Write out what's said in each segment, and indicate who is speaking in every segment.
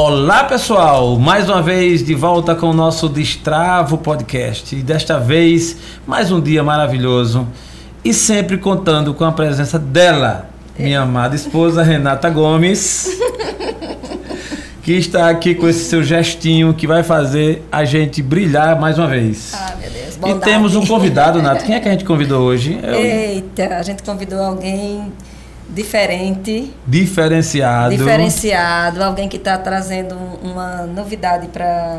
Speaker 1: Olá pessoal, mais uma vez de volta com o nosso Destravo Podcast e desta vez mais um dia maravilhoso e sempre contando com a presença dela, minha amada esposa Renata Gomes, que está aqui com esse seu gestinho que vai fazer a gente brilhar mais uma vez.
Speaker 2: Ah, meu Deus.
Speaker 1: E
Speaker 2: Bondade.
Speaker 1: temos um convidado, Nato. Quem é que a gente convidou hoje? O
Speaker 2: Eita, a gente convidou alguém diferente,
Speaker 1: diferenciado.
Speaker 2: diferenciado, alguém que está trazendo um- uma novidade para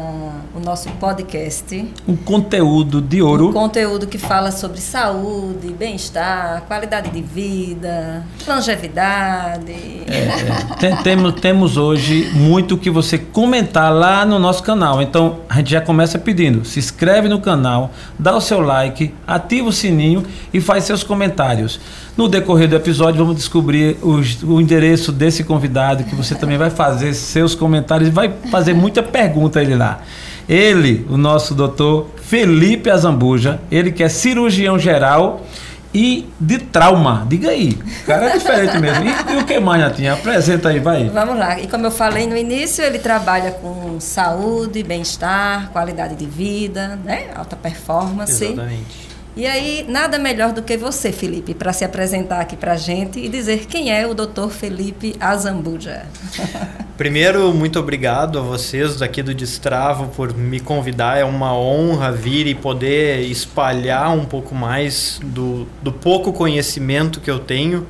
Speaker 2: o nosso podcast.
Speaker 1: Um conteúdo de ouro.
Speaker 2: Um conteúdo que fala sobre saúde, bem-estar, qualidade de vida, longevidade.
Speaker 1: É, tem- temos, temos hoje muito que você comentar lá no nosso canal. Então a gente já começa pedindo: se inscreve no canal, dá o seu like, ativa o sininho e faz seus comentários. No decorrer do episódio, vamos descobrir os- o endereço desse convidado que você também vai fazer seus comentários e vai fazer muita pergunta a ele lá. Ele, o nosso doutor Felipe Azambuja, ele que é cirurgião geral e de trauma. Diga aí, o cara é diferente mesmo. E, e o que mais, Natinha? Apresenta aí, vai.
Speaker 2: Vamos lá. E como eu falei no início, ele trabalha com saúde, bem-estar, qualidade de vida, né? Alta performance.
Speaker 3: Exatamente.
Speaker 2: E aí, nada melhor do que você, Felipe, para se apresentar aqui para gente e dizer quem é o Dr. Felipe Azambuja.
Speaker 3: Primeiro, muito obrigado a vocês daqui do Destravo por me convidar. É uma honra vir e poder espalhar um pouco mais do, do pouco conhecimento que eu tenho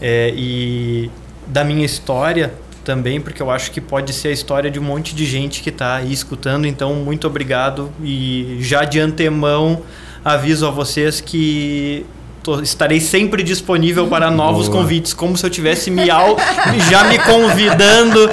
Speaker 3: é, e da minha história também, porque eu acho que pode ser a história de um monte de gente que está aí escutando. Então, muito obrigado e já de antemão aviso a vocês que tô- estarei sempre disponível para novos
Speaker 1: Boa.
Speaker 3: convites, como se eu tivesse me já me convidando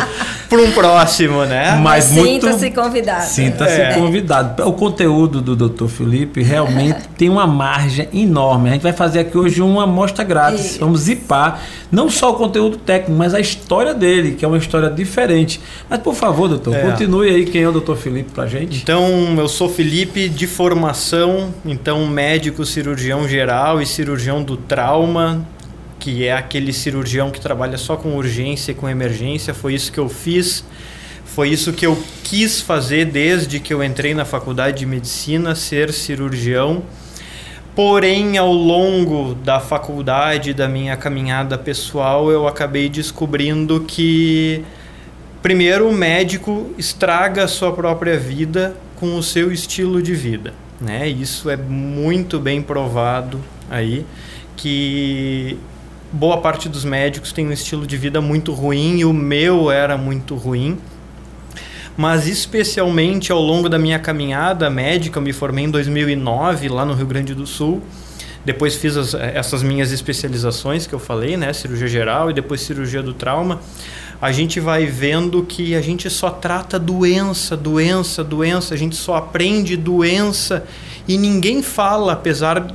Speaker 3: para um próximo, né?
Speaker 1: Mas muito-
Speaker 2: Sinta-se convidado.
Speaker 1: Sinta-se
Speaker 3: É.
Speaker 1: convidado. O conteúdo do Dr. Felipe realmente tem uma margem enorme. A gente vai fazer aqui hoje uma amostra grátis.
Speaker 2: Isso.
Speaker 1: Vamos zipar não só o conteúdo técnico, mas a história dele, que é uma história diferente. Mas por favor, doutor,
Speaker 3: É.
Speaker 1: continue aí quem é o Dr. Felipe pra gente.
Speaker 3: Então, eu sou Felipe de formação, então médico cirurgião geral e cirurgião do trauma, que é aquele cirurgião que trabalha só com urgência e com emergência. Foi isso que eu fiz. Foi isso que eu quis fazer desde que eu entrei na faculdade de medicina, ser cirurgião. Porém, ao longo da faculdade, da minha caminhada pessoal, eu acabei descobrindo que primeiro o médico estraga a sua própria vida com o seu estilo de vida, né? Isso é muito bem provado aí que boa parte dos médicos tem um estilo de vida muito ruim e o meu era muito ruim. Mas especialmente ao longo da minha caminhada médica, eu me formei em 2009 lá no Rio Grande do Sul. Depois fiz as- essas minhas especializações que eu falei, né, cirurgia geral e depois cirurgia do trauma. A gente vai vendo que a gente só trata doença, doença, doença, a gente só aprende doença e ninguém fala, apesar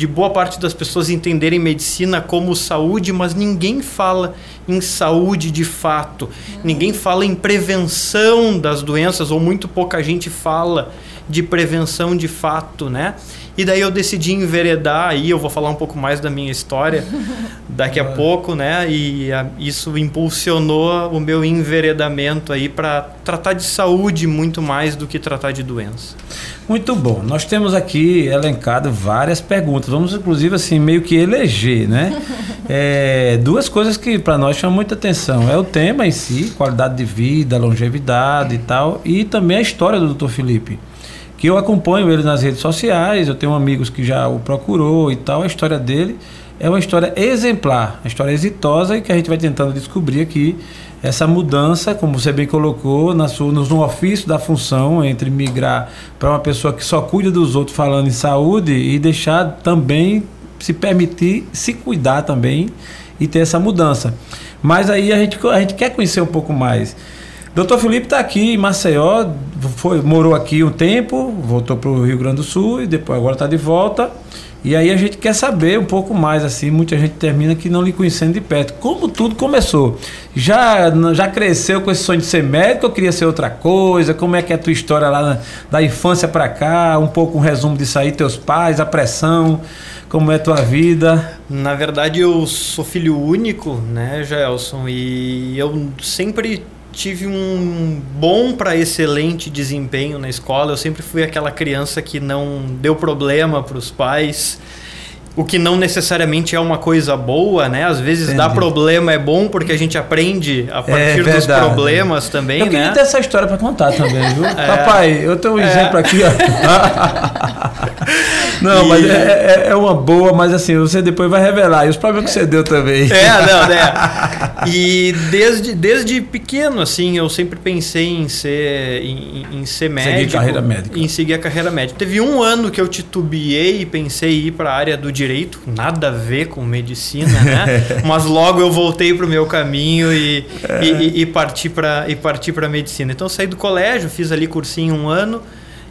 Speaker 3: de boa parte das pessoas entenderem medicina como saúde, mas ninguém fala em saúde de fato. Ninguém fala em prevenção das doenças, ou muito pouca gente fala de prevenção de fato, né? E daí eu decidi enveredar aí, eu vou falar um pouco mais da minha história daqui a pouco, né? E a- isso impulsionou o meu enveredamento aí para tratar de saúde muito mais do que tratar de doença.
Speaker 1: Muito bom. Nós temos aqui elencado várias perguntas. Vamos, inclusive, assim, meio que eleger, né? É, duas coisas que para nós chamam muita atenção. É o tema em si, qualidade de vida, longevidade e tal, e também a história do Dr. Felipe. Que eu acompanho ele nas redes sociais, eu tenho amigos que já o procurou e tal. A história dele é uma história exemplar, uma história exitosa e que a gente vai tentando descobrir aqui essa mudança, como você bem colocou, na sua, no, ofício da função entre migrar para uma pessoa que só cuida dos outros falando em saúde e deixar também se permitir se cuidar também e ter essa mudança. Mas aí a gente, a gente quer conhecer um pouco mais. Doutor Felipe está aqui em Maceió, foi, morou aqui um tempo, voltou para o Rio Grande do Sul e depois agora está de volta. E aí a gente quer saber um pouco mais, assim, muita gente termina que não lhe conhecendo de perto. Como tudo começou? Já, já cresceu com esse sonho de ser médico ou queria ser outra coisa? Como é que é a tua história lá na- da infância para cá? Um pouco um resumo disso aí, teus pais, a pressão, como é a tua vida?
Speaker 3: Na verdade, eu sou filho único, né, Gelson? E eu sempre tive um bom para excelente desempenho na escola. Eu sempre fui aquela criança que não deu problema para os pais. O que não necessariamente é uma coisa boa, né? Às vezes
Speaker 1: Entendi.
Speaker 3: dar problema é bom porque a gente aprende a partir dos
Speaker 1: É verdade.
Speaker 3: problemas também,
Speaker 1: Eu queria
Speaker 3: né?
Speaker 1: ter essa história para contar também, viu? Papai, eu tenho um exemplo aqui, ó. Não,
Speaker 3: E-
Speaker 1: mas é, é- é uma boa, mas assim, você depois vai revelar. E os problemas que você deu também.
Speaker 3: É, não, né? E desde, desde pequeno, assim, eu sempre pensei em ser, em, em ser médico.
Speaker 1: carreira médica.
Speaker 3: Em seguir a carreira médica. Teve um ano que eu titubeei e pensei em ir para a área do direito, nada a ver com medicina, né? Mas logo eu voltei para o meu caminho e, e, e- e parti para e parti para medicina. Então eu saí do colégio, fiz ali cursinho um ano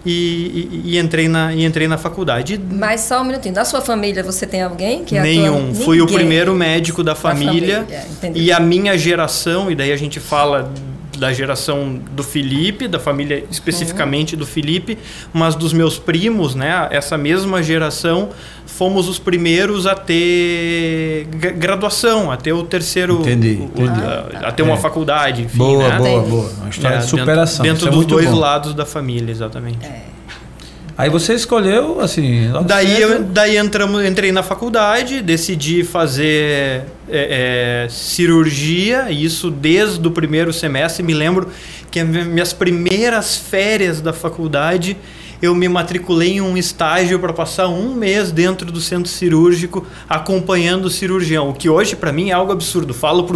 Speaker 3: e, e- e entrei na e entrei na faculdade.
Speaker 2: Mas só um minutinho. Da sua família, você tem alguém que atua-
Speaker 3: Nenhum. Fui o primeiro médico da família.
Speaker 2: família, entendi.
Speaker 3: e a minha geração, e daí a gente fala da geração do Felipe, da família especificamente do Felipe, mas dos meus primos, né? Essa mesma geração, fomos os primeiros a ter gra- graduação, a ter o terceiro.
Speaker 1: Entendi,
Speaker 3: o-
Speaker 1: entendi.
Speaker 3: a, a ter uma
Speaker 1: É.
Speaker 3: faculdade, enfim.
Speaker 1: Boa,
Speaker 3: né?
Speaker 1: boa, boa. Uma história
Speaker 3: É,
Speaker 1: de superação.
Speaker 3: Dentro,
Speaker 1: Isso é
Speaker 3: dentro dos
Speaker 1: muito
Speaker 3: dois
Speaker 1: bom.
Speaker 3: lados da família, exatamente.
Speaker 1: Aí você escolheu, assim.
Speaker 3: Daí,
Speaker 1: cedo-
Speaker 3: eu, daí entramos, entrei na faculdade, decidi fazer é, é, cirurgia, isso desde o primeiro semestre. Me lembro que as minhas primeiras férias da faculdade eu me matriculei em um estágio para passar um mês dentro do centro cirúrgico acompanhando o cirurgião, o que hoje para mim é algo absurdo. Falo para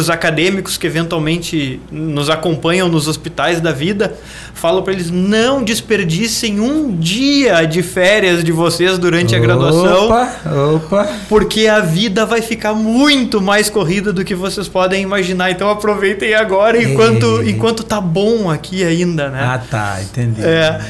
Speaker 3: os acadêmicos que eventualmente nos acompanham nos hospitais da vida, falo para eles não desperdicem um dia de férias de vocês durante a graduação,
Speaker 1: Opa, opa.
Speaker 3: porque a vida vai ficar muito mais corrida do que vocês podem imaginar. Então aproveitem agora enquanto,
Speaker 1: É.
Speaker 3: enquanto tá bom aqui ainda, né?
Speaker 1: Ah, tá, entendi.
Speaker 3: É,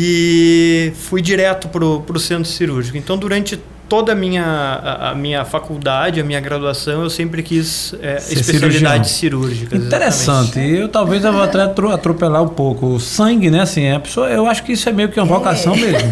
Speaker 3: e fui direto pro, pro centro cirúrgico. Então, durante toda a minha, a, a minha faculdade, a minha graduação, eu sempre quis é,
Speaker 1: Ser
Speaker 3: especialidades
Speaker 1: cirurgião.
Speaker 3: cirúrgicas.
Speaker 1: Interessante. Eu talvez eu vou até atro- atropelar um pouco. O sangue, né? Assim, a pessoa, eu acho que isso é meio que uma vocação mesmo.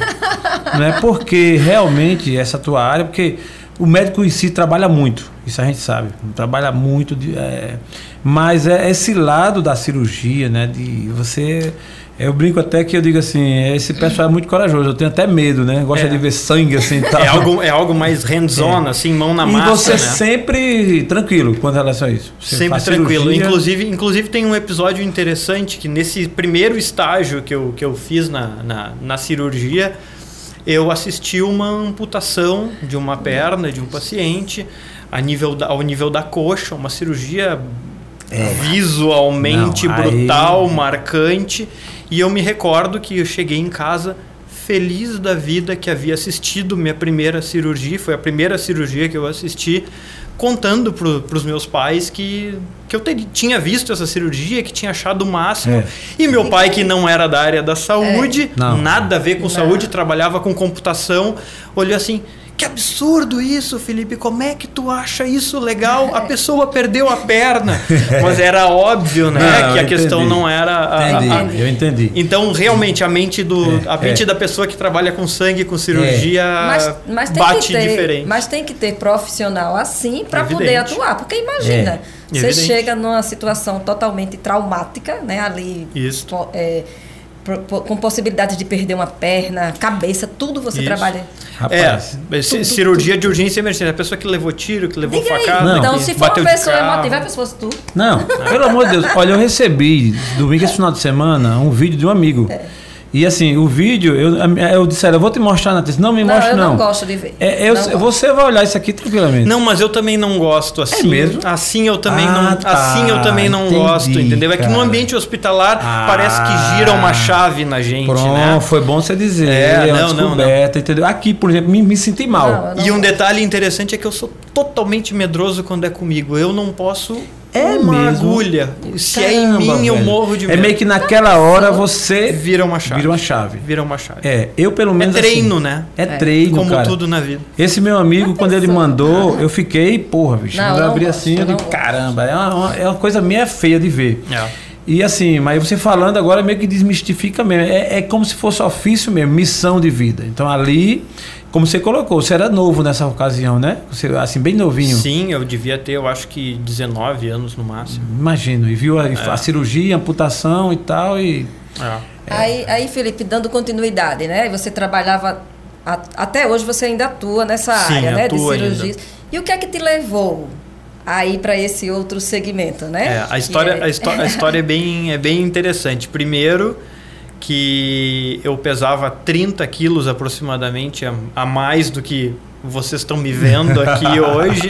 Speaker 1: né? Porque realmente essa tua área, porque o médico em si trabalha muito, isso a gente sabe, trabalha muito, de, é, mas é esse lado da cirurgia, né? De você. Eu brinco até que eu digo assim, esse pessoal é muito corajoso, eu tenho até medo, né? Gosta
Speaker 3: É.
Speaker 1: de ver sangue assim e tal.
Speaker 3: É algo, é algo mais hands-on, assim, mão na
Speaker 1: e
Speaker 3: massa,
Speaker 1: você
Speaker 3: né?
Speaker 1: sempre tranquilo com relação a isso. Você
Speaker 3: Sempre tranquilo.
Speaker 1: cirurgia-
Speaker 3: Inclusive, inclusive tem um episódio interessante que nesse primeiro estágio que eu, que eu fiz na, na, na cirurgia, eu assisti uma amputação de uma perna de um paciente a nível da, ao nível da coxa, uma cirurgia visualmente
Speaker 1: É. Não, aí-
Speaker 3: brutal, marcante. E eu me recordo que eu cheguei em casa feliz da vida que havia assistido minha primeira cirurgia, foi a primeira cirurgia que eu assisti, contando para os meus pais que, que eu ter- tinha visto essa cirurgia, que tinha achado o máximo.
Speaker 1: É.
Speaker 3: E meu pai, que não era da área da saúde,
Speaker 1: Não.
Speaker 3: nada a ver com
Speaker 2: Não.
Speaker 3: saúde, trabalhava com computação, olhou assim. Que absurdo isso, Felipe. Como é que tu acha isso legal? A pessoa perdeu a perna. Mas era óbvio, né?
Speaker 1: Não,
Speaker 3: que a
Speaker 1: eu
Speaker 3: questão
Speaker 1: entendi.
Speaker 3: não era. a- a-
Speaker 1: Entendi,
Speaker 3: a-
Speaker 1: eu entendi.
Speaker 3: então, realmente, a mente, do,
Speaker 1: É,
Speaker 3: a mente
Speaker 1: é.
Speaker 3: da pessoa que trabalha com sangue, com cirurgia,
Speaker 2: Mas, mas tem
Speaker 3: bate
Speaker 2: que ter,
Speaker 3: diferente.
Speaker 2: Mas tem que ter profissional assim para poder atuar. Porque imagina,
Speaker 1: É.
Speaker 2: você
Speaker 3: Evidente.
Speaker 2: chega numa situação totalmente traumática, né? Ali
Speaker 3: Isso.
Speaker 2: é, com possibilidade de perder uma perna, cabeça, tudo você
Speaker 3: Isso.
Speaker 2: trabalha.
Speaker 1: Rapaz,
Speaker 3: É, ci- cirurgia de urgência e emergência. A pessoa que levou tiro, que levou
Speaker 2: Diga
Speaker 3: facada,
Speaker 1: Não.
Speaker 2: Então, se for
Speaker 3: bateu
Speaker 2: uma pessoa emotiva, se fosse tu.
Speaker 1: Não, pelo amor de Deus. Olha, eu recebi domingo esse final de semana um vídeo de um amigo. E assim, o vídeo, eu, eu disse, eu vou te mostrar na testa. Não me
Speaker 2: Não,
Speaker 1: mostre,
Speaker 2: eu
Speaker 1: não.
Speaker 2: não gosto de ver.
Speaker 1: É, eu-
Speaker 2: Não gosto.
Speaker 1: você vai olhar isso aqui tranquilamente.
Speaker 3: Não, mas eu também não gosto assim.
Speaker 1: É mesmo?
Speaker 3: Assim eu também
Speaker 1: Ah,
Speaker 3: não,
Speaker 1: tá.
Speaker 3: assim eu também não
Speaker 1: Entendi,
Speaker 3: gosto, entendeu? É que no ambiente hospitalar
Speaker 1: Ah.
Speaker 3: parece que gira uma chave na gente,
Speaker 1: Pronto,
Speaker 3: né?
Speaker 1: foi bom você dizer.
Speaker 3: É,
Speaker 1: É,
Speaker 3: não, não,
Speaker 1: descoberta, entendeu? Aqui, por exemplo, me, me senti mal.
Speaker 2: Não, não
Speaker 3: E um
Speaker 2: gosto.
Speaker 3: detalhe interessante é que eu sou totalmente medroso quando é comigo. Eu não posso
Speaker 1: É
Speaker 3: uma
Speaker 1: mesmo?
Speaker 3: agulha. Se é em
Speaker 1: Caramba,
Speaker 3: mim, eu
Speaker 1: velho.
Speaker 3: morro de
Speaker 1: É
Speaker 3: medo.
Speaker 1: meio que naquela hora você
Speaker 3: vira uma chave.
Speaker 1: vira uma chave.
Speaker 3: Vira uma chave.
Speaker 1: É, eu pelo menos.
Speaker 3: treino,
Speaker 1: assim,
Speaker 3: né?
Speaker 1: É, treino,
Speaker 3: Como
Speaker 1: cara.
Speaker 3: tudo na vida.
Speaker 1: Esse meu amigo, quando ele mandou, eu fiquei, porra, bicho.
Speaker 2: Não,
Speaker 1: Quando eu
Speaker 2: não
Speaker 1: abri
Speaker 2: gosto,
Speaker 1: assim, eu
Speaker 2: eu
Speaker 1: digo, caramba, é uma, uma- é uma coisa meio feia de ver.
Speaker 3: É.
Speaker 1: E assim, mas você falando agora meio que desmistifica mesmo. É, é como se fosse ofício mesmo, missão de vida. Então ali, como você colocou, você era novo nessa ocasião, né? Você, assim, bem novinho.
Speaker 3: Sim, eu devia ter, eu acho que 19 anos no máximo.
Speaker 1: Imagino. E viu a, é. a cirurgia, a amputação e tal. E...
Speaker 2: É. Aí, aí, Felipe, dando continuidade, né? Você trabalhava. A, até hoje você ainda atua nessa
Speaker 3: Sim,
Speaker 2: área, né?
Speaker 3: De cirurgia.
Speaker 2: Ainda. E o que é que te levou aí para esse outro segmento, né?
Speaker 3: É, a história, é... A, história, a história é, bem, é bem interessante. Primeiro, que eu pesava 30 quilos aproximadamente a, a mais do que vocês estão me vendo aqui hoje,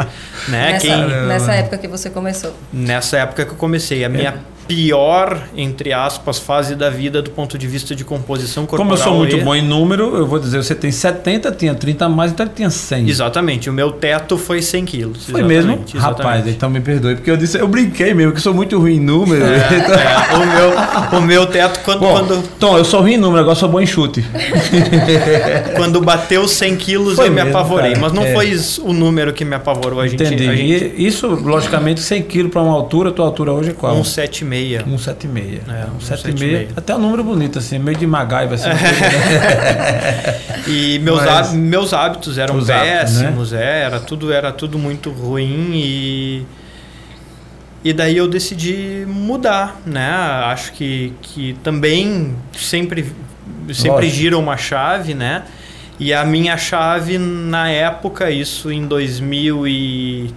Speaker 3: né?
Speaker 2: Nessa, Quem... nessa época que você começou.
Speaker 3: Nessa época que eu comecei. A minha pior, entre aspas, fase da vida do ponto de vista de composição corporal.
Speaker 1: Como eu sou muito e... bom em número, eu vou dizer, você tem 70, tinha 30 a mais, então ele tinha 100.
Speaker 3: Exatamente, o meu teto foi 100 quilos.
Speaker 1: Foi mesmo? Exatamente. Rapaz, então me perdoe, porque eu disse, eu brinquei mesmo, que sou muito ruim em número. É,
Speaker 3: é, o, meu, o meu teto, quando, bom, quando...
Speaker 1: Tom, eu sou ruim em número, agora sou bom em chute.
Speaker 3: quando bateu 100 quilos, foi eu mesmo, me apavorei, cara. mas não é. foi o número que me apavorou. A gente,
Speaker 1: Entendi.
Speaker 3: A gente...
Speaker 1: E isso, logicamente, 100 quilos para uma altura, tua altura hoje é qual?
Speaker 3: 1,76.
Speaker 1: 176. É, 176. Até um número bonito, assim, meio de MacGyver. Assim,
Speaker 3: e meus, Mas, meus hábitos eram péssimos, hábitos, né? é, era, tudo, era tudo muito ruim e. E daí eu decidi mudar, né? Acho que, que também sempre, sempre gira uma chave, né? E a minha chave na época, isso em 2000 e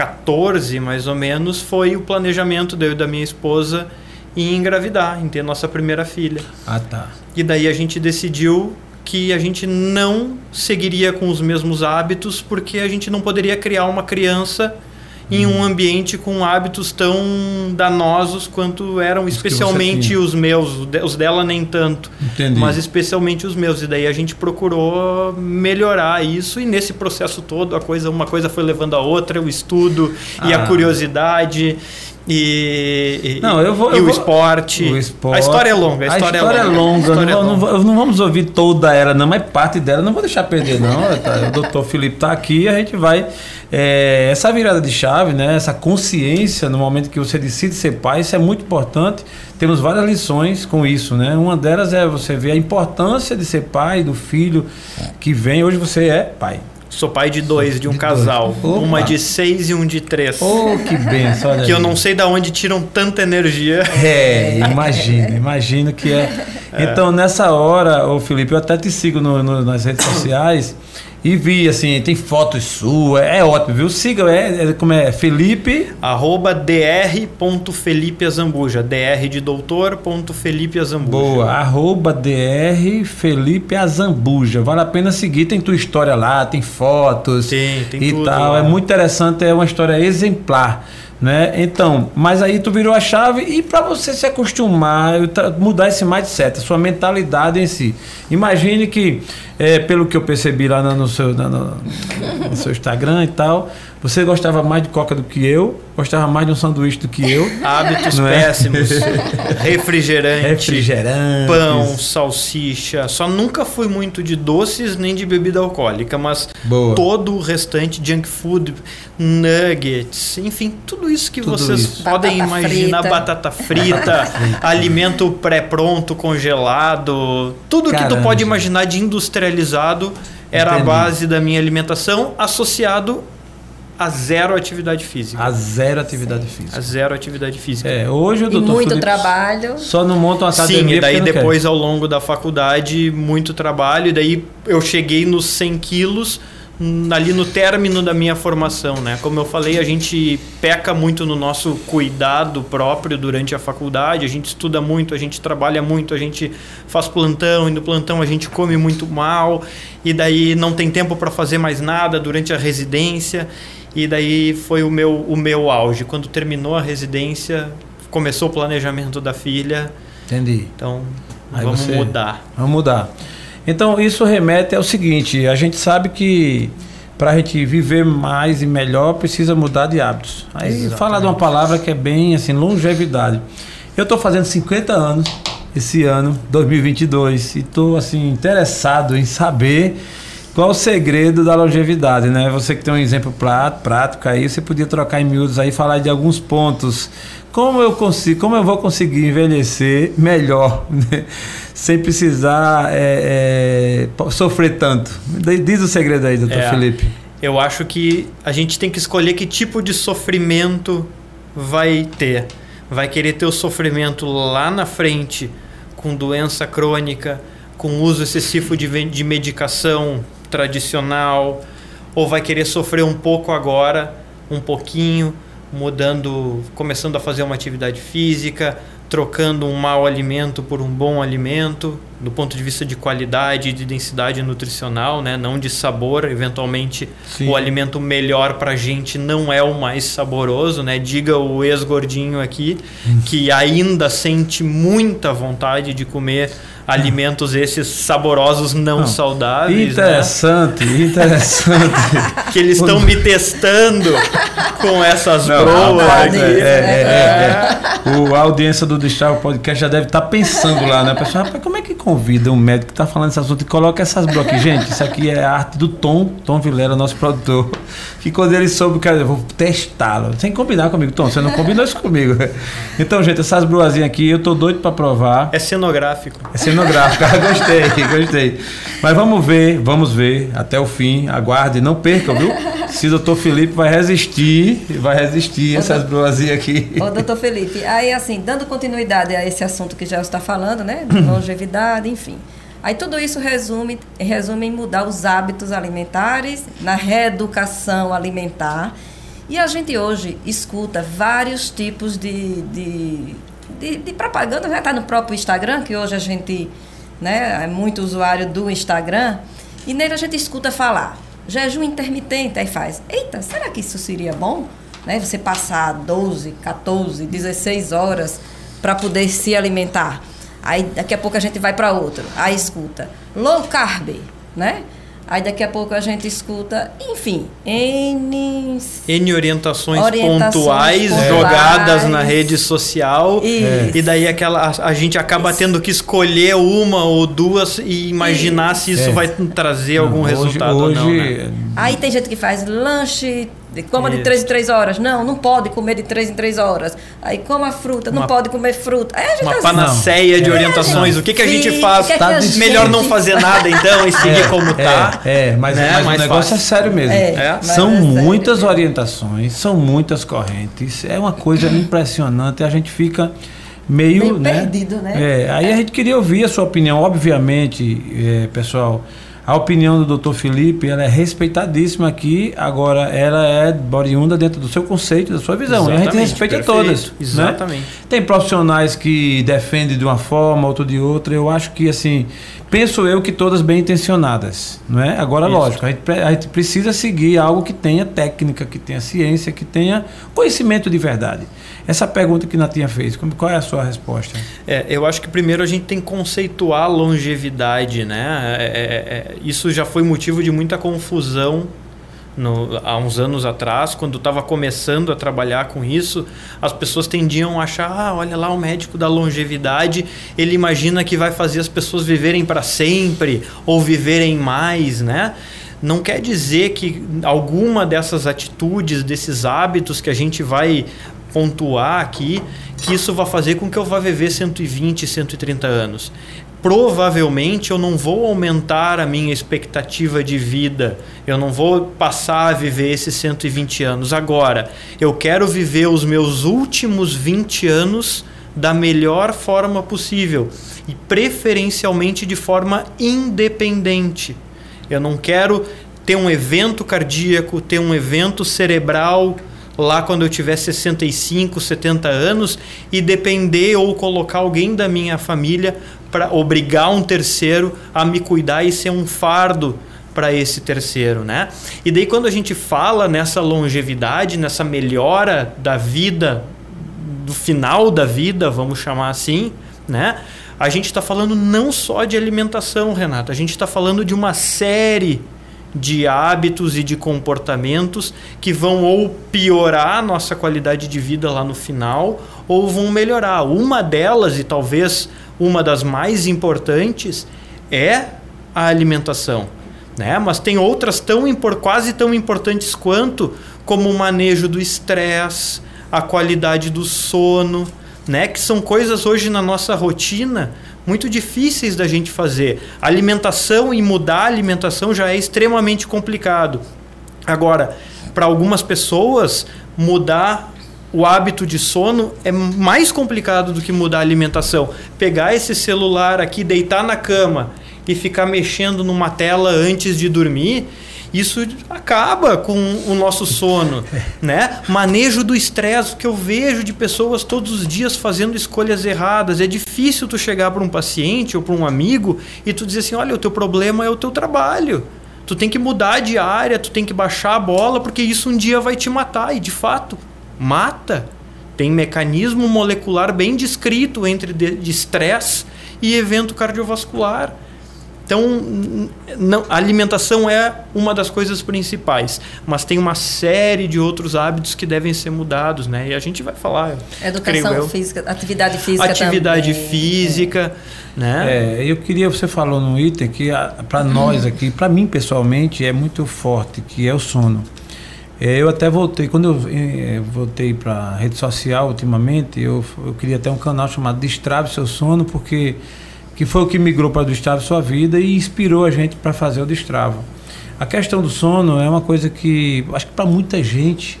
Speaker 3: 14, mais ou menos, foi o planejamento eu e da minha esposa em engravidar, em ter nossa primeira filha.
Speaker 1: Ah, tá.
Speaker 3: E daí a gente decidiu que a gente não seguiria com os mesmos hábitos porque a gente não poderia criar uma criança em um ambiente com hábitos tão danosos quanto eram os especialmente os meus, os dela nem tanto,
Speaker 1: Entendi.
Speaker 3: mas especialmente os meus. E daí a gente procurou melhorar isso e nesse processo todo a coisa, uma coisa foi levando a outra, o estudo ah. e a ah. curiosidade. E,
Speaker 1: não, eu vou,
Speaker 3: e
Speaker 1: eu
Speaker 3: o,
Speaker 1: vou,
Speaker 3: esporte.
Speaker 1: o, esporte.
Speaker 3: A história é longa. A história,
Speaker 1: a história é longa. É longa. Não, é longa. Não, não, vamos ouvir toda ela, não, mas parte dela não vou deixar perder, não. O doutor Felipe está aqui e a gente vai. É, essa virada de chave, né, essa consciência no momento que você decide ser pai, isso é muito importante. Temos várias lições com isso, né? Uma delas é você ver a importância de ser pai, do filho que vem. Hoje você é pai.
Speaker 3: Sou pai de dois, de um de casal. Uma de seis e um de três.
Speaker 1: Oh, que benção.
Speaker 3: que eu não sei de onde tiram tanta energia.
Speaker 1: É, imagino, imagino que é. é. Então, nessa hora, ô Felipe, eu até te sigo no, no, nas redes sociais. E vi, assim, tem fotos suas, é ótimo, viu? Siga, é, é como é? Felipe.
Speaker 3: Arroba dr.felipeazambuja. dr de doutor, ponto Felipe Azambuja.
Speaker 1: Boa, arroba dr Felipe Azambuja. Vale a pena seguir, tem tua história lá, tem fotos.
Speaker 3: Tem, tem
Speaker 1: e
Speaker 3: tudo.
Speaker 1: tal.
Speaker 3: Lá.
Speaker 1: É muito interessante, é uma história exemplar. Né? Então, mas aí tu virou a chave e para você se acostumar, mudar esse mindset, a sua mentalidade em si. Imagine que, é, pelo que eu percebi lá no seu, no, no seu Instagram e tal, você gostava mais de coca do que eu, gostava mais de um sanduíche do que eu.
Speaker 3: Hábitos é? péssimos. Refrigerante,
Speaker 1: Refrigerante.
Speaker 3: Pão, salsicha. Só nunca fui muito de doces nem de bebida alcoólica, mas
Speaker 1: Boa.
Speaker 3: todo o restante, junk food, nuggets, enfim, tudo isso que tudo vocês isso. podem batata imaginar, frita. batata frita, alimento pré-pronto, congelado, tudo Caramba. que tu pode imaginar de industrializado era Entendi. a base da minha alimentação associado a zero atividade física.
Speaker 1: A zero atividade física.
Speaker 3: A zero atividade física.
Speaker 1: É, hoje o doutor
Speaker 2: E muito
Speaker 1: Felipe
Speaker 2: trabalho.
Speaker 1: Só não monta uma academia
Speaker 3: Sim, e daí depois quer. ao longo da faculdade, muito trabalho. E daí eu cheguei nos 100 quilos ali no término da minha formação, né? Como eu falei, a gente peca muito no nosso cuidado próprio durante a faculdade, a gente estuda muito, a gente trabalha muito, a gente faz plantão, e no plantão a gente come muito mal, e daí não tem tempo para fazer mais nada durante a residência. E daí foi o meu, o meu auge. Quando terminou a residência, começou o planejamento da filha.
Speaker 1: Entendi.
Speaker 3: Então, Aí vamos você... mudar.
Speaker 1: Vamos mudar. Então, isso remete ao seguinte: a gente sabe que para a gente viver mais e melhor precisa mudar de hábitos. Aí Exatamente. fala de uma palavra que é bem assim, longevidade. Eu estou fazendo 50 anos esse ano, 2022, e estou assim interessado em saber Qual o segredo da longevidade, né? Você que tem um exemplo prático aí, você podia trocar em miúdos aí, falar de alguns pontos. Como eu consigo, como eu vou conseguir envelhecer melhor, né? sem precisar é, é, sofrer tanto? Diz o segredo aí, doutor é, Felipe.
Speaker 3: Eu acho que a gente tem que escolher que tipo de sofrimento vai ter. Vai querer ter o sofrimento lá na frente, com doença crônica, com uso excessivo de, de medicação tradicional, ou vai querer sofrer um pouco agora, um pouquinho, mudando, começando a fazer uma atividade física, trocando um mau alimento por um bom alimento, do ponto de vista de qualidade de densidade nutricional, né? não de sabor. Eventualmente, Sim. o alimento melhor para a gente não é o mais saboroso. Né? Diga o ex-gordinho aqui hum. que ainda sente muita vontade de comer alimentos esses saborosos não, não. saudáveis.
Speaker 1: Interessante, né? interessante.
Speaker 3: que eles estão me testando com essas não, broas. Rapaz,
Speaker 1: é, é, é, é, O, a audiência do Distral Podcast já deve estar tá pensando lá, né? Pessoal, rapaz, como é que convida um médico que está falando esse assunto e coloca essas broas aqui? Gente, isso aqui é a arte do Tom, Tom Vilera, nosso produtor. Que quando ele soube, cara, eu vou testá-lo. Sem combinar comigo, Tom, você não combinou isso comigo. Então, gente, essas broazinhas aqui, eu tô doido para provar.
Speaker 3: É cenográfico.
Speaker 1: É cenográfico cenográfica. gostei, gostei. Mas vamos ver, vamos ver até o fim. Aguarde, não perca, viu? Se o doutor Felipe vai resistir, vai resistir essas broazinhas aqui.
Speaker 2: Ô, doutor Felipe, aí assim, dando continuidade a esse assunto que já está falando, né? De longevidade, enfim. Aí tudo isso resume, resume em mudar os hábitos alimentares, na reeducação alimentar. E a gente hoje escuta vários tipos de, de de, de propaganda, já está no próprio Instagram, que hoje a gente né, é muito usuário do Instagram, e nele a gente escuta falar jejum intermitente, aí faz, eita, será que isso seria bom? Né, você passar 12, 14, 16 horas para poder se alimentar. Aí daqui a pouco a gente vai para outro, aí escuta low carb, né? Aí daqui a pouco a gente escuta, enfim, N,
Speaker 3: N orientações, orientações pontuais, pontuais, jogadas na rede social. Isso. E daí aquela, a, a gente acaba isso. tendo que escolher uma ou duas e imaginar isso. se isso é. vai trazer algum hoje, resultado hoje, ou não. Né?
Speaker 2: Aí tem gente que faz lanche Coma de 3 em 3 horas. Não, não pode comer de 3 em 3 horas. Aí coma fruta, uma, não pode comer fruta.
Speaker 3: É, uma panaceia não. de é, orientações. É, o que, que a gente faz? Que tá que melhor gente... não fazer nada então e seguir é, como tá.
Speaker 1: É, é mas, né? mas o negócio fácil. é sério mesmo. É, são muitas orientações, são muitas correntes. É uma coisa impressionante. A gente fica meio, meio
Speaker 2: né? perdido, né?
Speaker 1: É, aí a gente queria ouvir a sua opinião, obviamente, pessoal. A opinião do Dr. Felipe ela é respeitadíssima aqui, agora ela é oriunda dentro do seu conceito, da sua visão. Exatamente, e a gente respeita perfeito, todas. Né?
Speaker 3: Exatamente. Né?
Speaker 1: Tem profissionais que defendem de uma forma, outro de outra. Eu acho que, assim, penso eu que todas bem intencionadas. Não é? Agora, Isso. lógico, a gente, a gente precisa seguir algo que tenha técnica, que tenha ciência, que tenha conhecimento de verdade. Essa pergunta que Natinha fez, qual é a sua resposta?
Speaker 3: É, eu acho que primeiro a gente tem que conceituar longevidade, né? É, é, é isso já foi motivo de muita confusão no, há uns anos atrás, quando estava começando a trabalhar com isso, as pessoas tendiam a achar, ah, olha lá o médico da longevidade, ele imagina que vai fazer as pessoas viverem para sempre ou viverem mais, né? Não quer dizer que alguma dessas atitudes, desses hábitos que a gente vai pontuar aqui que isso vai fazer com que eu vá viver 120, 130 anos. Provavelmente eu não vou aumentar a minha expectativa de vida, eu não vou passar a viver esses 120 anos. Agora, eu quero viver os meus últimos 20 anos da melhor forma possível e preferencialmente de forma independente. Eu não quero ter um evento cardíaco, ter um evento cerebral lá quando eu tiver 65, 70 anos e depender ou colocar alguém da minha família para obrigar um terceiro a me cuidar e ser um fardo para esse terceiro, né? E daí quando a gente fala nessa longevidade, nessa melhora da vida, do final da vida, vamos chamar assim, né? A gente está falando não só de alimentação, Renato, a gente está falando de uma série de hábitos e de comportamentos que vão ou piorar a nossa qualidade de vida lá no final ou vão melhorar. Uma delas, e talvez uma das mais importantes, é a alimentação. né? Mas tem outras tão quase tão importantes quanto, como o manejo do estresse, a qualidade do sono, né? Que são coisas hoje na nossa rotina muito difíceis da gente fazer. alimentação e mudar a alimentação já é extremamente complicado. Agora, para algumas pessoas, mudar o hábito de sono é mais complicado do que mudar a alimentação. Pegar esse celular aqui, deitar na cama e ficar mexendo numa tela antes de dormir, isso acaba com o nosso sono, né? Manejo do estresse que eu vejo de pessoas todos os dias fazendo escolhas erradas. É difícil tu chegar para um paciente ou para um amigo e tu dizer assim, olha, o teu problema é o teu trabalho. Tu tem que mudar de área, tu tem que baixar a bola, porque isso um dia vai te matar. E de fato, mata. Tem mecanismo molecular bem descrito entre de estresse e evento cardiovascular. Então, não, a alimentação é uma das coisas principais, mas tem uma série de outros hábitos que devem ser mudados, né? E a gente vai falar.
Speaker 2: Educação física, atividade física
Speaker 3: Atividade
Speaker 2: também.
Speaker 3: física, é. né?
Speaker 1: É, eu queria, você falou num item que para nós aqui, para mim pessoalmente, é muito forte, que é o sono. É, eu até voltei, quando eu é, voltei para a rede social ultimamente, eu, eu queria ter um canal chamado Destrave Seu Sono, porque que foi o que migrou para o Destrave Sua Vida e inspirou a gente para fazer o Destravo. A questão do sono é uma coisa que acho que para muita gente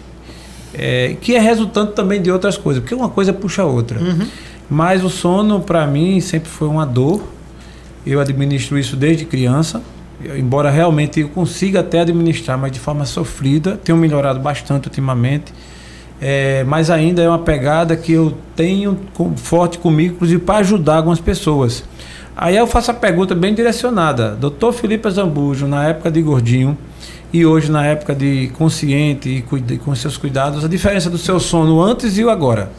Speaker 1: é, que é resultante também de outras coisas, porque uma coisa puxa a outra. Uhum. Mas o sono para mim sempre foi uma dor. Eu administro isso desde criança, embora realmente eu consiga até administrar, mas de forma sofrida. Tenho melhorado bastante ultimamente. É, mas ainda é uma pegada que eu tenho com, forte comigo, inclusive para ajudar algumas pessoas. Aí eu faço a pergunta bem direcionada. Doutor Felipe Zambujo, na época de gordinho e hoje na época de consciente e com seus cuidados, a diferença do seu sono antes e o agora?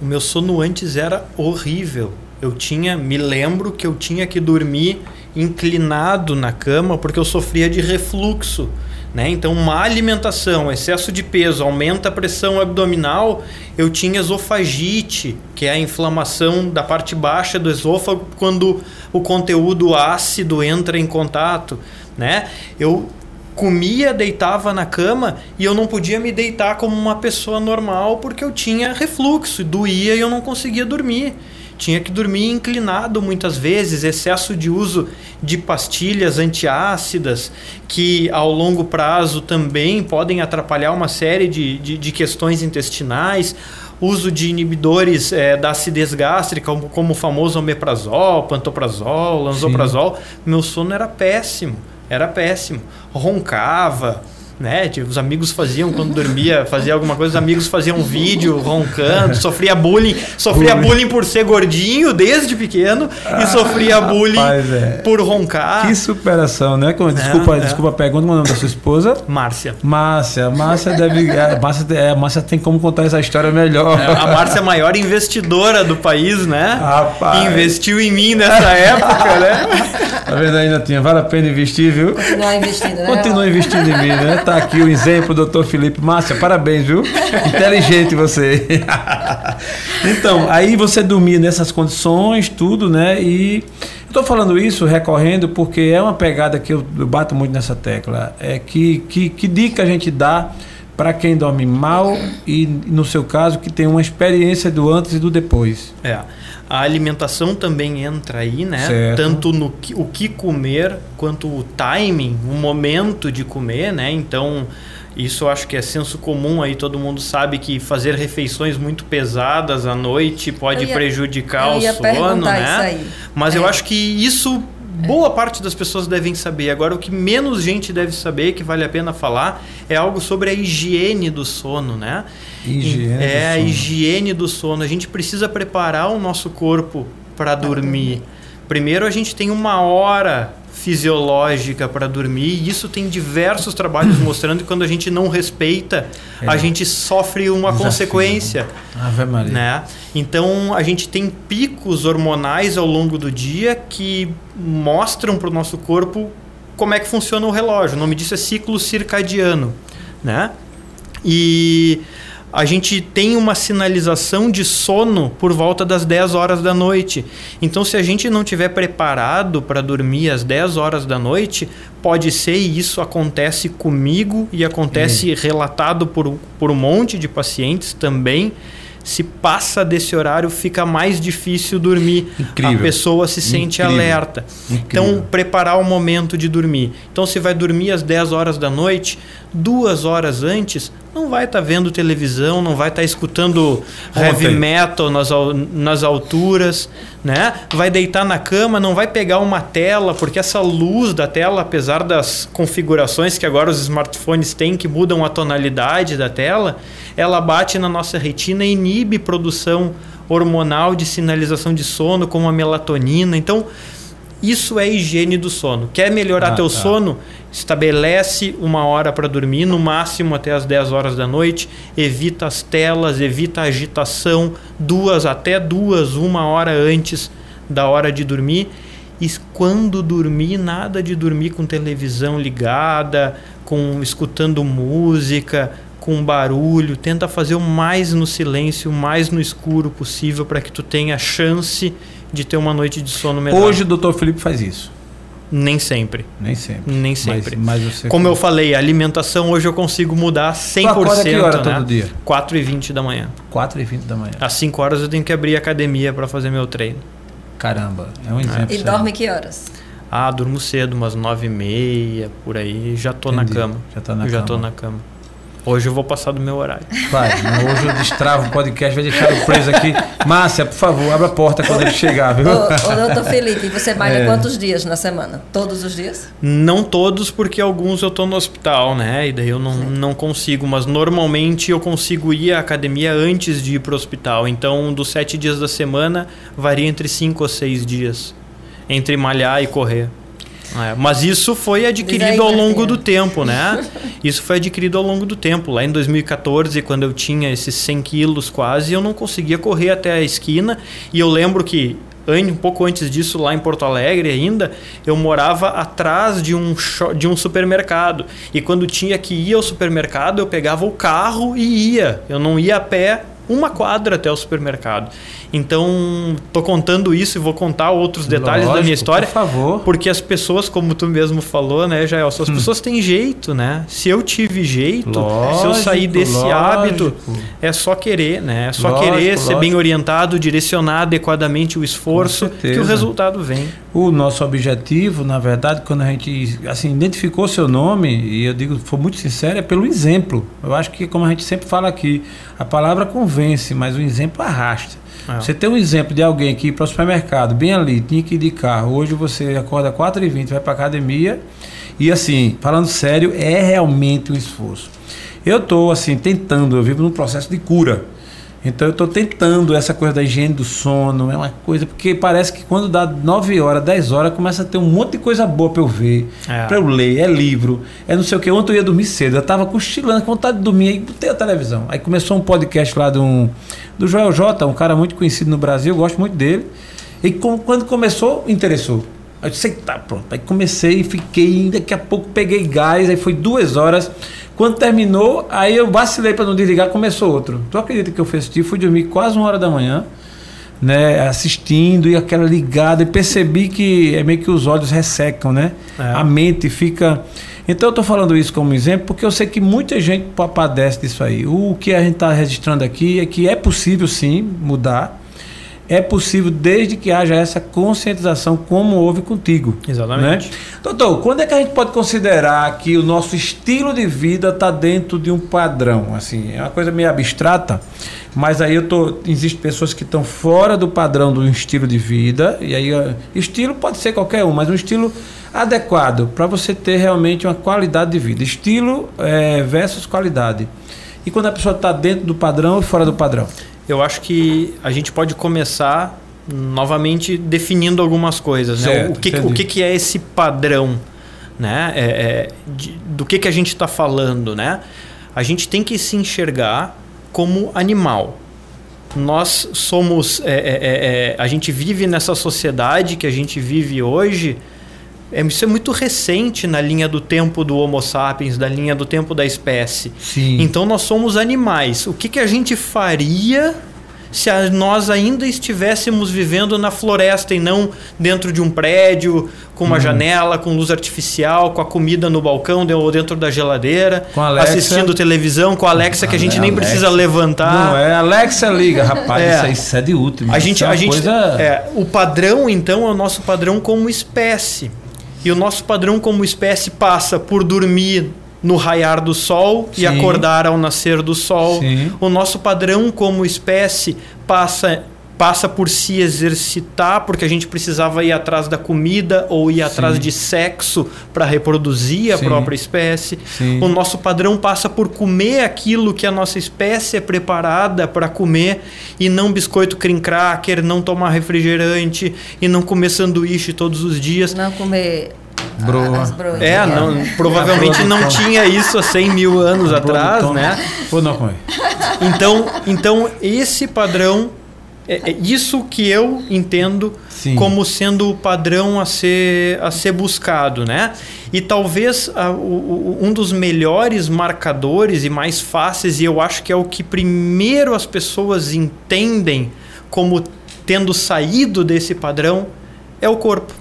Speaker 3: O meu sono antes era horrível. Eu tinha, me lembro que eu tinha que dormir inclinado na cama porque eu sofria de refluxo. Né? Então, má alimentação, excesso de peso, aumenta a pressão abdominal. Eu tinha esofagite, que é a inflamação da parte baixa do esôfago quando o conteúdo ácido entra em contato. Né? Eu comia, deitava na cama e eu não podia me deitar como uma pessoa normal porque eu tinha refluxo, doía e eu não conseguia dormir tinha que dormir inclinado muitas vezes, excesso de uso de pastilhas antiácidas, que ao longo prazo também podem atrapalhar uma série de, de, de questões intestinais uso de inibidores é, da acidez gástrica, como, como, o famoso omeprazol, pantoprazol, lanzoprazol, Sim. meu sono era péssimo, era péssimo. Roncava, né? Tipo, os amigos faziam quando dormia, fazia alguma coisa, os amigos faziam um vídeo roncando, sofria bullying, sofria bullying, bullying por ser gordinho desde pequeno ah, e sofria bullying rapaz, é. por roncar.
Speaker 1: Que superação, né? Desculpa, é, desculpa a pergunta, qual é o nome da sua esposa?
Speaker 3: Márcia.
Speaker 1: Márcia, Márcia deve, a Márcia, é, Márcia tem como contar essa história melhor.
Speaker 3: É, a Márcia é a maior investidora do país, né? Rapaz. Investiu em mim nessa época, né?
Speaker 1: Tá vendo ainda tinha, vale a pena investir, viu?
Speaker 2: Continuar investindo, né?
Speaker 1: Continua investindo em mim, né? Tá aqui o exemplo, doutor Felipe. Márcia, parabéns, viu? Inteligente você. então, aí você dormia nessas condições, tudo, né? E Estou falando isso recorrendo porque é uma pegada que eu, eu bato muito nessa tecla. É que, que, que dica a gente dá para quem dorme mal e, no seu caso, que tem uma experiência do antes e do depois?
Speaker 3: É. A alimentação também entra aí, né? Certo. Tanto no que, o que comer quanto o timing, o momento de comer, né? Então, isso eu acho que é senso comum aí, todo mundo sabe que fazer refeições muito pesadas à noite pode ia, prejudicar o sono, né? Mas é. eu acho que isso boa parte das pessoas devem saber. Agora, o que menos gente deve saber, que vale a pena falar, é algo sobre a higiene do sono, né?
Speaker 1: Higiene
Speaker 3: é a higiene do sono. A gente precisa preparar o nosso corpo para dormir. Primeiro, a gente tem uma hora fisiológica para dormir. E isso tem diversos trabalhos mostrando que quando a gente não respeita, é. a gente sofre uma Desafio. consequência.
Speaker 1: Ave Maria.
Speaker 3: Né? Então a gente tem picos hormonais ao longo do dia que mostram para o nosso corpo como é que funciona o relógio. O nome disso é ciclo circadiano. Né? E a gente tem uma sinalização de sono por volta das 10 horas da noite. Então, se a gente não tiver preparado para dormir às 10 horas da noite, pode ser e isso acontece comigo e acontece relatado por, por um monte de pacientes também se passa desse horário, fica mais difícil dormir.
Speaker 1: Incrível.
Speaker 3: A pessoa se sente
Speaker 1: Incrível.
Speaker 3: alerta.
Speaker 1: Incrível.
Speaker 3: Então, preparar o momento de dormir. Então, se vai dormir às 10 horas da noite, duas horas antes, não vai estar vendo televisão, não vai estar escutando heavy
Speaker 1: Ontem.
Speaker 3: metal nas, nas alturas, né? Vai deitar na cama, não vai pegar uma tela, porque essa luz da tela, apesar das configurações que agora os smartphones têm que mudam a tonalidade da tela, ela bate na nossa retina e inibe produção hormonal de sinalização de sono, como a melatonina. Então, isso é higiene do sono. Quer melhorar
Speaker 1: Ah,
Speaker 3: teu
Speaker 1: tá.
Speaker 3: sono? Estabelece uma hora para dormir, no máximo até as 10 horas da noite. Evita as telas, evita a agitação, duas até duas, uma hora antes da hora de dormir. E quando dormir, nada de dormir com televisão ligada, com escutando música, com barulho. Tenta fazer o mais no silêncio, o mais no escuro possível para que tu tenha chance de ter uma noite de sono melhor.
Speaker 1: Hoje o doutor Felipe faz isso.
Speaker 3: nem sempre.
Speaker 1: Nem sempre.
Speaker 3: Nem sempre.
Speaker 1: Mas, mas você
Speaker 3: Como eu falei, a alimentação hoje eu consigo mudar 100%.
Speaker 1: acorda que hora
Speaker 3: né?
Speaker 1: todo dia?
Speaker 3: 4 e 20 da manhã.
Speaker 1: 4 e 20 da manhã.
Speaker 3: Às 5 horas eu tenho que abrir a academia para fazer meu treino.
Speaker 1: Caramba, é um exemplo.
Speaker 2: E
Speaker 1: isso aí.
Speaker 2: dorme que horas?
Speaker 3: Ah, durmo cedo, umas 9 e meia, por aí. Já tô
Speaker 1: Entendi.
Speaker 3: na cama.
Speaker 1: Já tá na
Speaker 3: já
Speaker 1: cama.
Speaker 3: tô na cama. Hoje eu vou passar do meu horário.
Speaker 1: Vai, mas hoje eu destravo o podcast, vai deixar eu preso aqui. Márcia, por favor, abra a porta quando ele chegar, viu?
Speaker 2: Ô, ô doutor Felipe, você malha
Speaker 1: É.
Speaker 2: quantos dias na semana? Todos os dias?
Speaker 3: Não todos, porque alguns eu tô no hospital, né? E daí eu não, não consigo. Mas normalmente eu consigo ir à academia antes de ir pro hospital. Então, dos sete dias da semana, varia entre cinco ou seis dias. Entre malhar e correr. É, mas isso foi adquirido ao longo do tempo, né? Isso foi adquirido ao longo do tempo. Lá em 2014, quando eu tinha esses 100 quilos quase, eu não conseguia correr até a esquina. E eu lembro que um pouco antes disso, lá em Porto Alegre ainda, eu morava atrás de um, de um supermercado. E quando tinha que ir ao supermercado, eu pegava o carro e ia. Eu não ia a pé uma quadra até o supermercado. Então, tô contando isso e vou contar outros detalhes da minha
Speaker 1: Lógico,
Speaker 3: história.
Speaker 1: Por favor.
Speaker 3: Porque as pessoas, como tu mesmo falou, né, Jaelson, as pessoas têm jeito, né? Se eu tive jeito, se eu
Speaker 1: Lógico,
Speaker 3: sair desse
Speaker 1: lógico.
Speaker 3: hábito, é só querer, né? É só
Speaker 1: Lógico,
Speaker 3: querer ser
Speaker 1: lógico.
Speaker 3: bem orientado, direcionar adequadamente o esforço, que o resultado vem.
Speaker 1: O nosso objetivo, na verdade, quando a gente assim, identificou seu nome, e eu digo, foi muito sincero, é pelo exemplo. Eu acho que, como a gente sempre fala aqui, a palavra convence, mas o exemplo arrasta.
Speaker 3: É.
Speaker 1: Você tem um exemplo de alguém que ir para o supermercado, bem ali, tinha que ir de carro. Hoje você acorda 4h20, vai para academia. E assim, falando sério, é realmente um esforço. Eu estou assim, tentando, eu vivo num processo de cura. Então eu estou tentando essa coisa da higiene do sono, é uma coisa, porque parece que quando dá 9 horas, 10 horas, começa a ter um monte de coisa boa para eu ver,
Speaker 3: É.
Speaker 1: para eu ler, é livro, é não sei o que. Ontem eu ia dormir cedo, eu estava cochilando, com vontade de dormir, aí botei a televisão. Aí começou um podcast lá de um, do Joel J, um cara muito conhecido no Brasil, eu gosto muito dele. E com- quando começou, interessou. Aí eu disse, tá, pronto. Aí comecei e fiquei, daqui a pouco peguei gás, aí foi duas horas. Quando terminou, aí eu vacilei para não desligar, começou outro. Tu acredita que eu fui assistir? Fui dormir quase uma hora da manhã, né? Assistindo e aquela ligada, e percebi que é meio que os olhos ressecam, né?
Speaker 3: É.
Speaker 1: A mente fica. Então eu tô falando isso como exemplo porque eu sei que muita gente pa- padece disso aí. O que a gente está registrando aqui é que é possível sim mudar. É possível desde que haja essa conscientização como houve contigo.
Speaker 3: Exatamente.
Speaker 1: Né? Doutor, quando é que a gente pode considerar que o nosso estilo de vida está dentro de um padrão? Assim, é uma coisa meio abstrata, mas aí eu tô, existem pessoas que estão fora do padrão do estilo de vida, e aí estilo pode ser qualquer um, mas um estilo adequado para você ter realmente uma qualidade de vida. Estilo é, versus qualidade. E quando a pessoa está dentro do padrão e fora do padrão?
Speaker 3: Eu acho que a gente pode começar novamente definindo algumas coisas. né?
Speaker 1: Certo,
Speaker 3: O, que,
Speaker 1: entendi.
Speaker 3: o que, que é esse padrão? Né? É, é, de- do que, que a gente está falando? Né? A gente tem que se enxergar como animal. Nós somos. é, é, é, é, a gente vive nessa sociedade que a gente vive hoje isso é muito recente na linha do tempo do Homo sapiens, da linha do tempo da espécie.
Speaker 1: Sim.
Speaker 3: Então nós somos animais. O que, que a gente faria se a, nós ainda estivéssemos vivendo na floresta e não dentro de um prédio, com uma janela, com luz artificial, com a comida no balcão ou dentro da geladeira,
Speaker 1: Com a Alexa.
Speaker 3: assistindo televisão, com a Alexa que a gente nem
Speaker 1: Alexa.
Speaker 3: precisa levantar.
Speaker 1: Não é, Alexa liga, rapaz,
Speaker 3: É.
Speaker 1: isso, aí, isso é de último.
Speaker 3: A gente,
Speaker 1: é
Speaker 3: a gente,
Speaker 1: coisa...
Speaker 3: é, o padrão então é o nosso padrão como espécie. E o nosso padrão como espécie passa por dormir no raiar do sol e
Speaker 1: Sim.
Speaker 3: acordar ao nascer do sol.
Speaker 1: Sim.
Speaker 3: O nosso padrão como espécie passa passa por se exercitar porque a gente precisava ir atrás da comida ou ir atrás
Speaker 1: Sim.
Speaker 3: de sexo para reproduzir a
Speaker 1: Sim.
Speaker 3: própria espécie.
Speaker 1: Sim.
Speaker 3: O nosso padrão passa por comer aquilo que a nossa espécie é preparada para comer e não biscoito cream cracker, não tomar refrigerante e não comer sanduíche todos os dias.
Speaker 2: Não comer
Speaker 1: Broa.
Speaker 2: as broas.
Speaker 3: É, não, provavelmente não tinha isso há 100 mil anos atrás, né?
Speaker 1: Ou não comer.
Speaker 3: Então, então esse padrão é, é isso que eu entendo
Speaker 1: Sim.
Speaker 3: como sendo o padrão a ser, a ser buscado, né? E talvez ah, o- um dos melhores marcadores e mais fáceis, e eu acho que é o que primeiro as pessoas entendem como tendo saído desse padrão, é o corpo,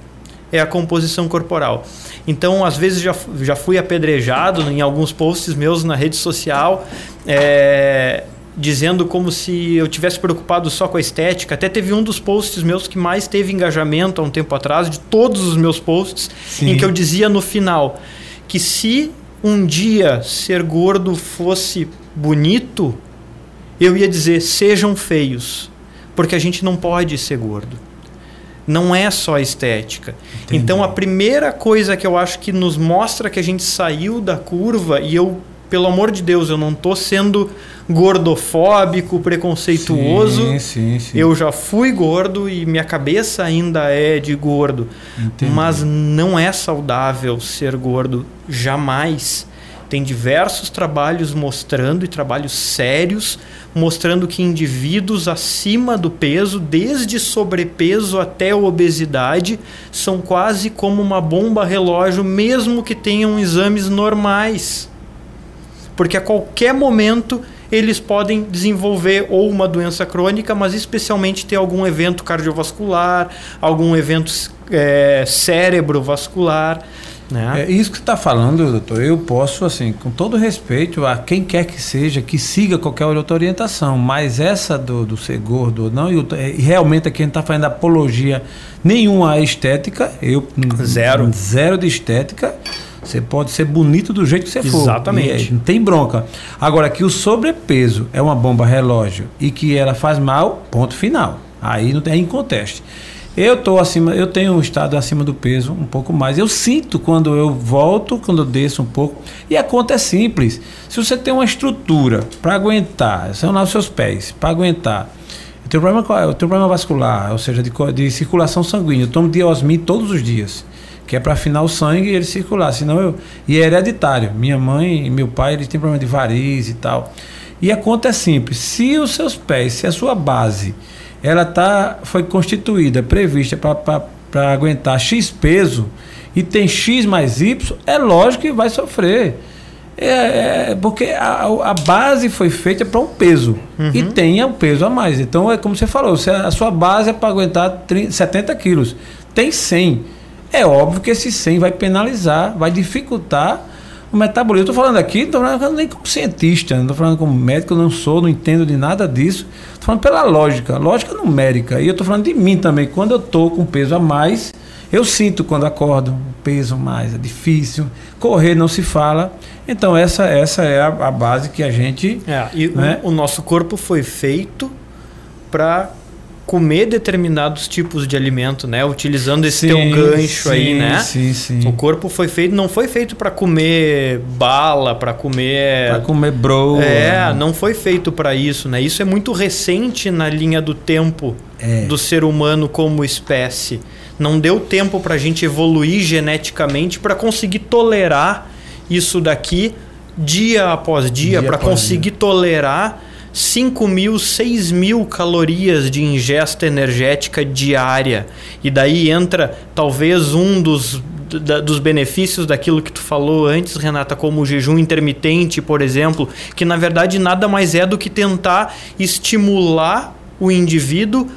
Speaker 3: é a composição corporal. Então, às vezes já, já fui apedrejado em alguns posts meus na rede social, é, dizendo como se eu tivesse preocupado só com a estética. Até teve um dos posts meus que mais teve engajamento há um tempo atrás, de todos os meus posts,
Speaker 1: Sim.
Speaker 3: em que eu dizia no final que se um dia ser gordo fosse bonito, eu ia dizer sejam feios, porque a gente não pode ser gordo. Não é só estética.
Speaker 1: Entendi.
Speaker 3: Então a primeira coisa que eu acho que nos mostra que a gente saiu da curva e eu, pelo amor de Deus, eu não tô sendo gordofóbico, preconceituoso.
Speaker 1: Sim, sim, sim.
Speaker 3: Eu já fui gordo e minha cabeça ainda é de gordo.
Speaker 1: Entendi.
Speaker 3: Mas não é saudável ser gordo jamais. Tem diversos trabalhos mostrando, e trabalhos sérios, mostrando que indivíduos acima do peso, desde sobrepeso até obesidade, são quase como uma bomba relógio, mesmo que tenham exames normais. Porque a qualquer momento eles podem desenvolver ou uma doença crônica, mas especialmente ter algum evento cardiovascular, algum evento é, cerebrovascular. Né?
Speaker 1: É isso que você está falando, doutor. Eu posso, assim, com todo respeito a quem quer que seja, que siga qualquer outra orientação, mas essa do, do ser gordo ou não, e é, e realmente aqui a gente está fazendo apologia nenhuma à estética, eu
Speaker 3: Zero.
Speaker 1: zero de estética. Você pode ser bonito do jeito que você for.
Speaker 3: Exatamente.
Speaker 1: Não tem bronca. Agora, que o sobrepeso é uma bomba relógio e que ela faz mal, ponto final. Aí não tem é inconteste. Eu tô acima, eu tenho um estado acima do peso um pouco mais. Eu sinto quando eu volto, quando eu desço um pouco. E a conta é simples. Se você tem uma estrutura para aguentar, são lá os seus pés, para aguentar. Eu tenho problema, eu tenho problema vascular, ou seja, de, de circulação sanguínea. Eu tomo diosmin todos os dias, que é para afinar o sangue e ele circular. Senão eu, e é hereditário. Minha mãe e meu pai eles têm problema de variz e tal. E a conta é simples. Se os seus pés, se a sua base ela tá, foi constituída, prevista para aguentar X peso e tem X mais Y, é lógico que vai sofrer. É, é, porque a, a base foi feita para um peso e tem o peso a mais. Então é como você falou, se a sua base é para aguentar 30, 70 quilos, tem 100. É óbvio que esse 100 vai penalizar, vai dificultar o metabolismo. Estou falando aqui, não estou falando nem como cientista, não estou falando como médico, não sou, não entendo de nada disso. Estou falando pela lógica, lógica numérica. E eu estou falando de mim também. Quando eu estou com peso a mais, eu sinto quando acordo um peso a mais, é difícil. Correr não se fala. Então essa, essa é a, a base que a gente.
Speaker 3: É, e o-
Speaker 1: Né?
Speaker 3: o, nosso corpo foi feito para comer determinados tipos de alimento, né? Utilizando esse teu gancho aí,
Speaker 1: sim,
Speaker 3: né?
Speaker 1: Sim, sim.
Speaker 3: O corpo foi feito, não foi feito para comer bala, para comer
Speaker 1: Para comer bro.
Speaker 3: É, não foi feito para isso, né? Isso é muito recente na linha do tempo
Speaker 1: É.
Speaker 3: do ser humano como espécie. Não deu tempo para a gente evoluir geneticamente para conseguir tolerar isso daqui dia após dia,
Speaker 1: Dia
Speaker 3: para conseguir tolerar 5 mil, 6 mil calorias de ingesta energética diária. E daí entra talvez um dos da, dos benefícios daquilo que tu falou antes, Renata, como o jejum intermitente, por exemplo, que na verdade nada mais é do que tentar estimular o indivíduo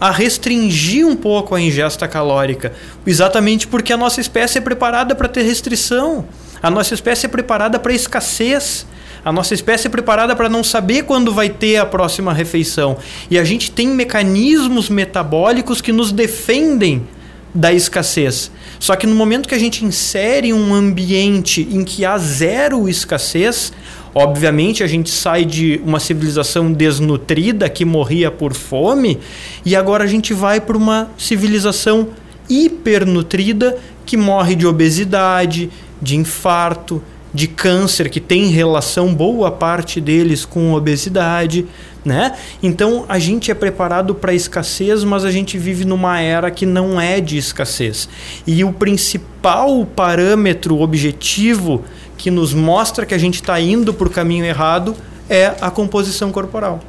Speaker 3: a restringir um pouco a ingesta calórica, exatamente porque a nossa espécie é preparada para ter restrição, a nossa espécie é preparada para escassez. A nossa espécie é preparada para não saber quando vai ter a próxima refeição. E a gente tem mecanismos metabólicos que nos defendem da escassez. Só que no momento que a gente insere um ambiente em que há zero escassez, obviamente a gente sai de uma civilização desnutrida que morria por fome e agora a gente vai para uma civilização hipernutrida que morre de obesidade, de infarto, de câncer, que tem relação boa parte deles com obesidade, né? Então a gente é preparado para escassez, mas a gente vive numa era que não é de escassez. E o principal parâmetro objetivo que nos mostra que a gente está indo para o caminho errado é a composição corporal.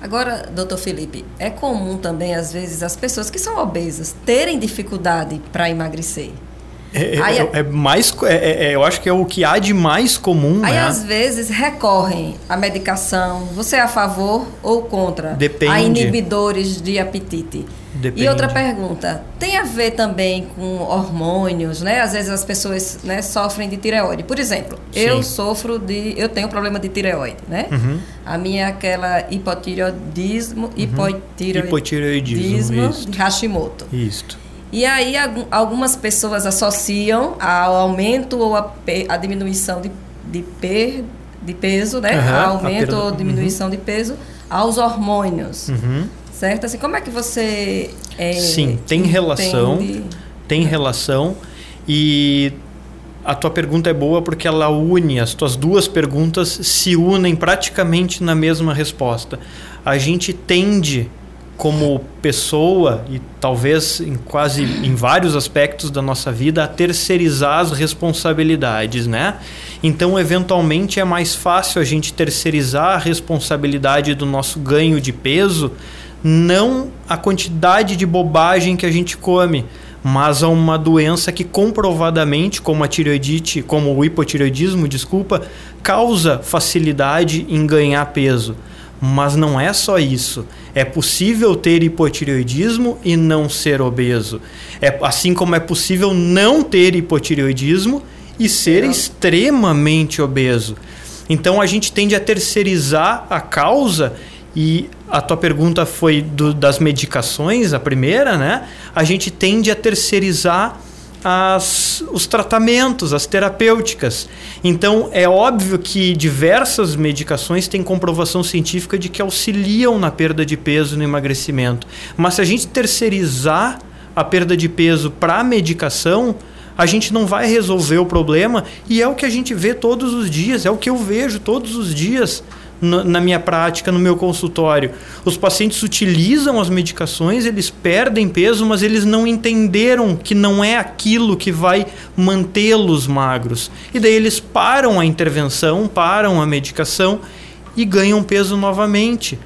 Speaker 2: Agora, doutor Felipe, é comum também, às vezes, as pessoas que são obesas terem dificuldade para emagrecer.
Speaker 3: É, é, aí, é, é mais, é, é, é, eu acho que é o que há de mais comum.
Speaker 2: Aí
Speaker 3: né?
Speaker 2: às vezes recorrem à medicação. Você é a favor ou contra?
Speaker 3: Depende.
Speaker 2: A inibidores de apetite.
Speaker 3: Depende.
Speaker 2: E outra pergunta, tem a ver também com hormônios, né? Às vezes as pessoas né, sofrem de tireoide. Por exemplo,
Speaker 3: Sim.
Speaker 2: eu sofro de, eu tenho problema de tireoide, né?
Speaker 3: Uhum.
Speaker 2: A minha é aquela hipotireoidismo,
Speaker 3: Uhum.
Speaker 2: hipotireoidismo,
Speaker 3: Hipotireoidismo,
Speaker 2: de Hashimoto.
Speaker 3: Isto.
Speaker 2: E aí algum- algumas pessoas associam ao aumento ou a, a diminuição de, de, per, de peso, né? A aumento ou diminuição de peso aos hormônios.
Speaker 3: Uhum.
Speaker 2: Certo? Assim, como é que você. é,
Speaker 3: Sim, tem relação.
Speaker 2: entende?
Speaker 3: Tem relação e a tua pergunta é boa porque ela une, as tuas duas perguntas se unem praticamente na mesma resposta. A gente tende como pessoa e talvez em quase em vários aspectos da nossa vida a terceirizar as responsabilidades, né? Então, eventualmente é mais fácil a gente terceirizar a responsabilidade do nosso ganho de peso, não a quantidade de bobagem que a gente come, mas a uma doença que comprovadamente, como a tireoidite, como o hipotireoidismo, desculpa, causa facilidade em ganhar peso. Mas não é só isso. É possível ter hipotireoidismo e não ser obeso. É, assim como é possível não ter hipotireoidismo e ser extremamente obeso. Então a gente tende a terceirizar a causa e a tua pergunta foi do, das medicações, a primeira, né? A gente tende a terceirizar as, os tratamentos, as terapêuticas. Então é óbvio que diversas medicações têm comprovação científica de que auxiliam na perda de peso e no emagrecimento. Mas se a gente terceirizar a perda de peso para a medicação, a gente não vai resolver o problema e é o que a gente vê todos os dias, é o que eu vejo todos os dias na, minha prática, no meu consultório. Os pacientes utilizam as medicações, eles perdem peso, mas eles não entenderam que não é aquilo que vai mantê-los magros. E daí eles param a intervenção, param a medicação e ganham peso novamente.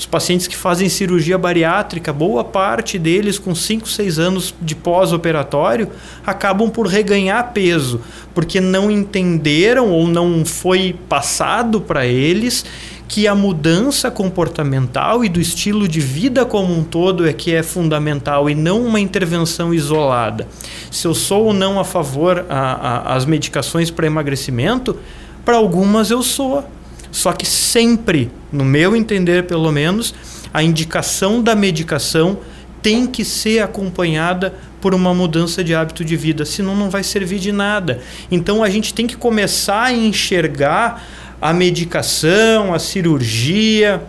Speaker 3: Os pacientes que fazem cirurgia bariátrica, boa parte deles com 5, 6 anos de pós-operatório, acabam por reganhar peso, porque não entenderam ou não foi passado para eles que a mudança comportamental e do estilo de vida como um todo é que é fundamental e não uma intervenção isolada. Se eu sou ou não a favor às medicações para emagrecimento, para algumas eu sou. Só que sempre, no meu entender pelo menos, a indicação da medicação tem que ser acompanhada por uma mudança de hábito de vida, senão não vai servir de nada. Então a gente tem que começar a enxergar a medicação, a cirurgia,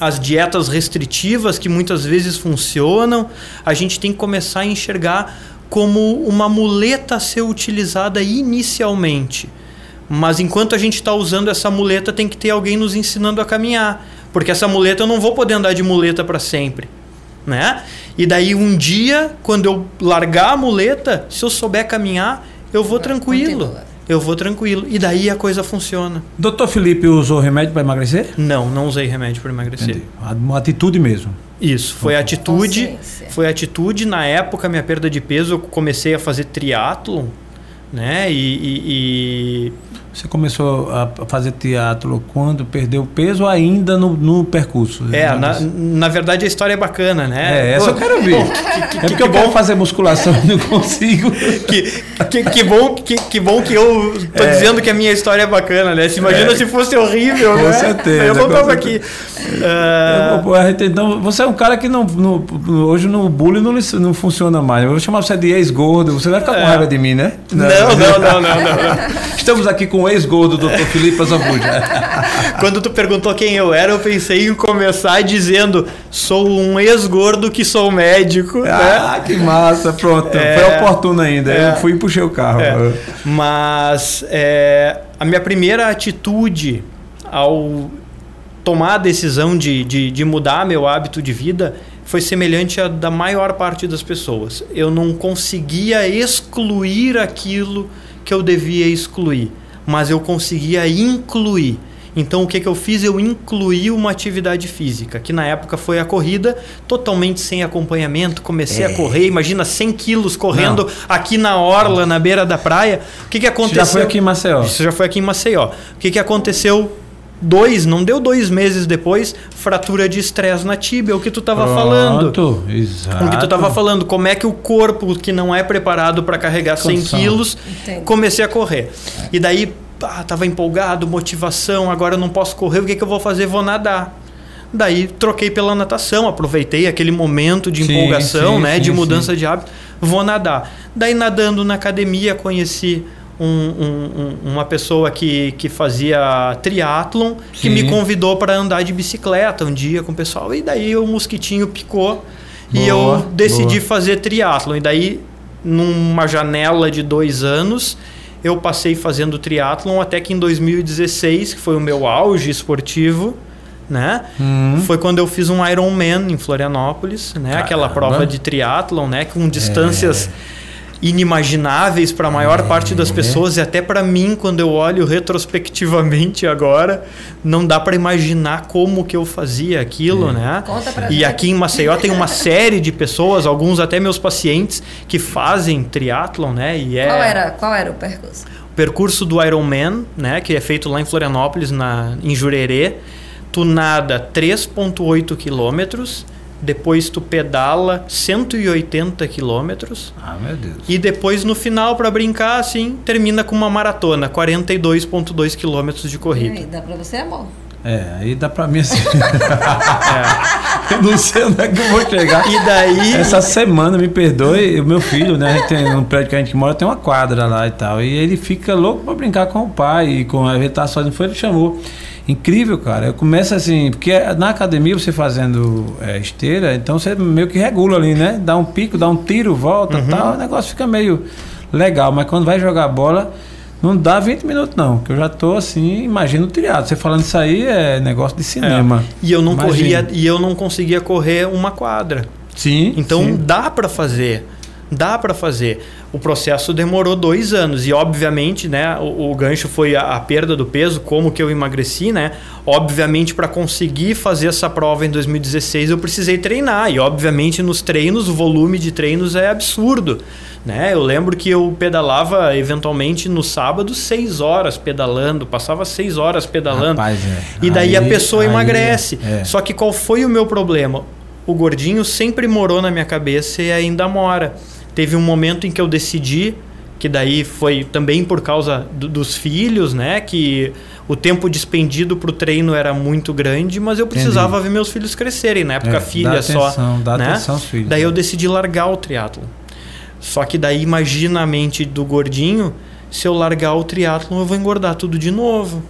Speaker 3: as dietas restritivas que muitas vezes funcionam, a gente tem que começar a enxergar como uma muleta a ser utilizada inicialmente. Mas enquanto a gente está usando essa muleta, tem que ter alguém nos ensinando a caminhar. Porque essa muleta eu não vou poder andar de muleta para sempre. Né? E daí um dia, quando eu largar a muleta, se eu souber caminhar, eu vou tranquilo. Eu vou tranquilo. E daí a coisa funciona.
Speaker 1: Doutor Felipe usou remédio para emagrecer?
Speaker 3: Não, não usei remédio para emagrecer.
Speaker 1: Entendi. Uma atitude mesmo.
Speaker 3: Isso, foi atitude, foi atitude. Na época, minha perda de peso, eu comecei a fazer triatlon, né? e, e, e
Speaker 1: você começou a fazer teatro quando perdeu peso ainda no, no percurso?
Speaker 3: É, na, na, verdade a história é bacana, né?
Speaker 1: É, essa Pô, eu quero ver. Que, que, é porque que eu bom. quero fazer musculação e não consigo.
Speaker 3: que, que, bom, que, que bom que eu tô é. dizendo que a minha história é bacana, né? Se imagina é. se fosse horrível,
Speaker 1: com
Speaker 3: né?
Speaker 1: Certeza,
Speaker 3: eu voltava aqui.
Speaker 1: Uh... Então, você é um cara que não, no, hoje no bullying não, não funciona mais. Eu vou chamar você de ex-gordo. Você vai ficar com é. raiva de mim, né?
Speaker 3: Não, não, não, não, não. não.
Speaker 1: Estamos aqui com o ex-gol do Dr. Felipe Azambuja.
Speaker 3: Quando tu perguntou quem eu era, eu pensei em começar dizendo: sou um ex-gordo que sou médico.
Speaker 1: Ah, né? que massa, pronto. É, Foi oportuno ainda. É, eu fui e puxei o carro. É.
Speaker 3: Mas é, a minha primeira atitude ao tomar a decisão de, de, de mudar meu hábito de vida foi semelhante à da maior parte das pessoas. Eu não conseguia excluir aquilo que eu devia excluir, mas eu conseguia incluir. Então o que, que eu fiz? Eu incluí uma atividade física, que na época foi a corrida, totalmente sem acompanhamento. Comecei é. a correr, imagina 100 quilos correndo Não. aqui na orla, na beira da praia. O que, que aconteceu?
Speaker 1: Isso já foi aqui em Maceió.
Speaker 3: Isso já foi aqui em Maceió. O que, que aconteceu dois, não deu dois meses depois, fratura de estresse na tíbia, o que tu estava falando.
Speaker 1: Exato.
Speaker 3: O que tu estava falando, como é que o corpo que não é preparado para carregar Condição. 100 quilos, Entendi. comecei a correr. E daí, ah, tava empolgado, motivação, agora eu não posso correr, o que, que eu vou fazer? Vou nadar. Daí troquei pela natação, aproveitei aquele momento de sim, empolgação, sim, né, sim, de mudança de hábito, vou nadar. Daí nadando na academia conheci um, um, uma pessoa que, que fazia triatlon que me convidou para andar de bicicleta um dia com o pessoal. E daí o mosquitinho picou boa, e eu decidi boa. fazer triatlon. E daí, numa janela de dois anos, eu passei fazendo triatlon até que em 2016, que foi o meu auge esportivo, né? Hum. Foi quando eu fiz um Ironman em Florianópolis, né? Caramba. Aquela prova de triatlon, né? Com distâncias... É inimagináveis para a maior é. parte das pessoas e até para mim quando eu olho retrospectivamente agora não dá para imaginar como que eu fazia aquilo, é. né? Conta pra e gente. aqui em Maceió tem uma série de pessoas, alguns até meus pacientes que fazem triatlon, né? E
Speaker 2: é Qual era, qual era o percurso?
Speaker 3: O percurso do Ironman, né, que é feito lá em Florianópolis, na em Jurerê, tu nada 3.8 quilômetros depois tu pedala 180 quilômetros.
Speaker 1: Ah, meu Deus.
Speaker 3: E depois no final, para brincar, assim, termina com uma maratona, 42,2 quilômetros de corrida. E
Speaker 2: aí, dá para você, amor?
Speaker 1: É, aí dá pra mim assim. é. Eu não sei onde é que eu vou chegar.
Speaker 3: E daí.
Speaker 1: Essa semana, me perdoe, o meu filho, né? A gente tem, no prédio que a gente mora, tem uma quadra lá e tal. E ele fica louco pra brincar com o pai. E com a ele tá sozinho, foi, ele chamou. Incrível, cara. Eu começo assim, porque na academia você fazendo é, esteira, então você meio que regula ali, né? Dá um pico, dá um tiro, volta uhum. tal, o negócio fica meio legal. Mas quando vai jogar bola, não dá 20 minutos, não. Que eu já tô assim, imagino o triado. Você falando isso aí é negócio de cinema.
Speaker 3: É. E eu não corria e eu não conseguia correr uma quadra.
Speaker 1: Sim.
Speaker 3: Então
Speaker 1: sim.
Speaker 3: dá para fazer. Dá para fazer. O processo demorou dois anos e, obviamente, né, o, o gancho foi a, a, perda do peso, como que eu emagreci, né? Obviamente, para conseguir fazer essa prova em 2016, eu precisei treinar e, obviamente, nos treinos o volume de treinos é absurdo. Né? Eu lembro que eu pedalava eventualmente no sábado seis horas pedalando, passava seis horas pedalando.
Speaker 1: Rapaz, é.
Speaker 3: E daí aí, a pessoa aí, emagrece. É. Só que qual foi o meu problema? O gordinho sempre morou na minha cabeça e ainda mora. Teve um momento em que eu decidi, que daí foi também por causa do, dos filhos, né? Que o tempo despendido para o treino era muito grande, mas eu precisava Entendi. ver meus filhos crescerem. Na época, é, filha dá só.
Speaker 1: Atenção, dá
Speaker 3: né?
Speaker 1: atenção aos filhos.
Speaker 3: Daí eu né? decidi largar o triatlo. Só que daí imagina a mente do gordinho, se eu largar o triatlo, eu vou engordar tudo de novo.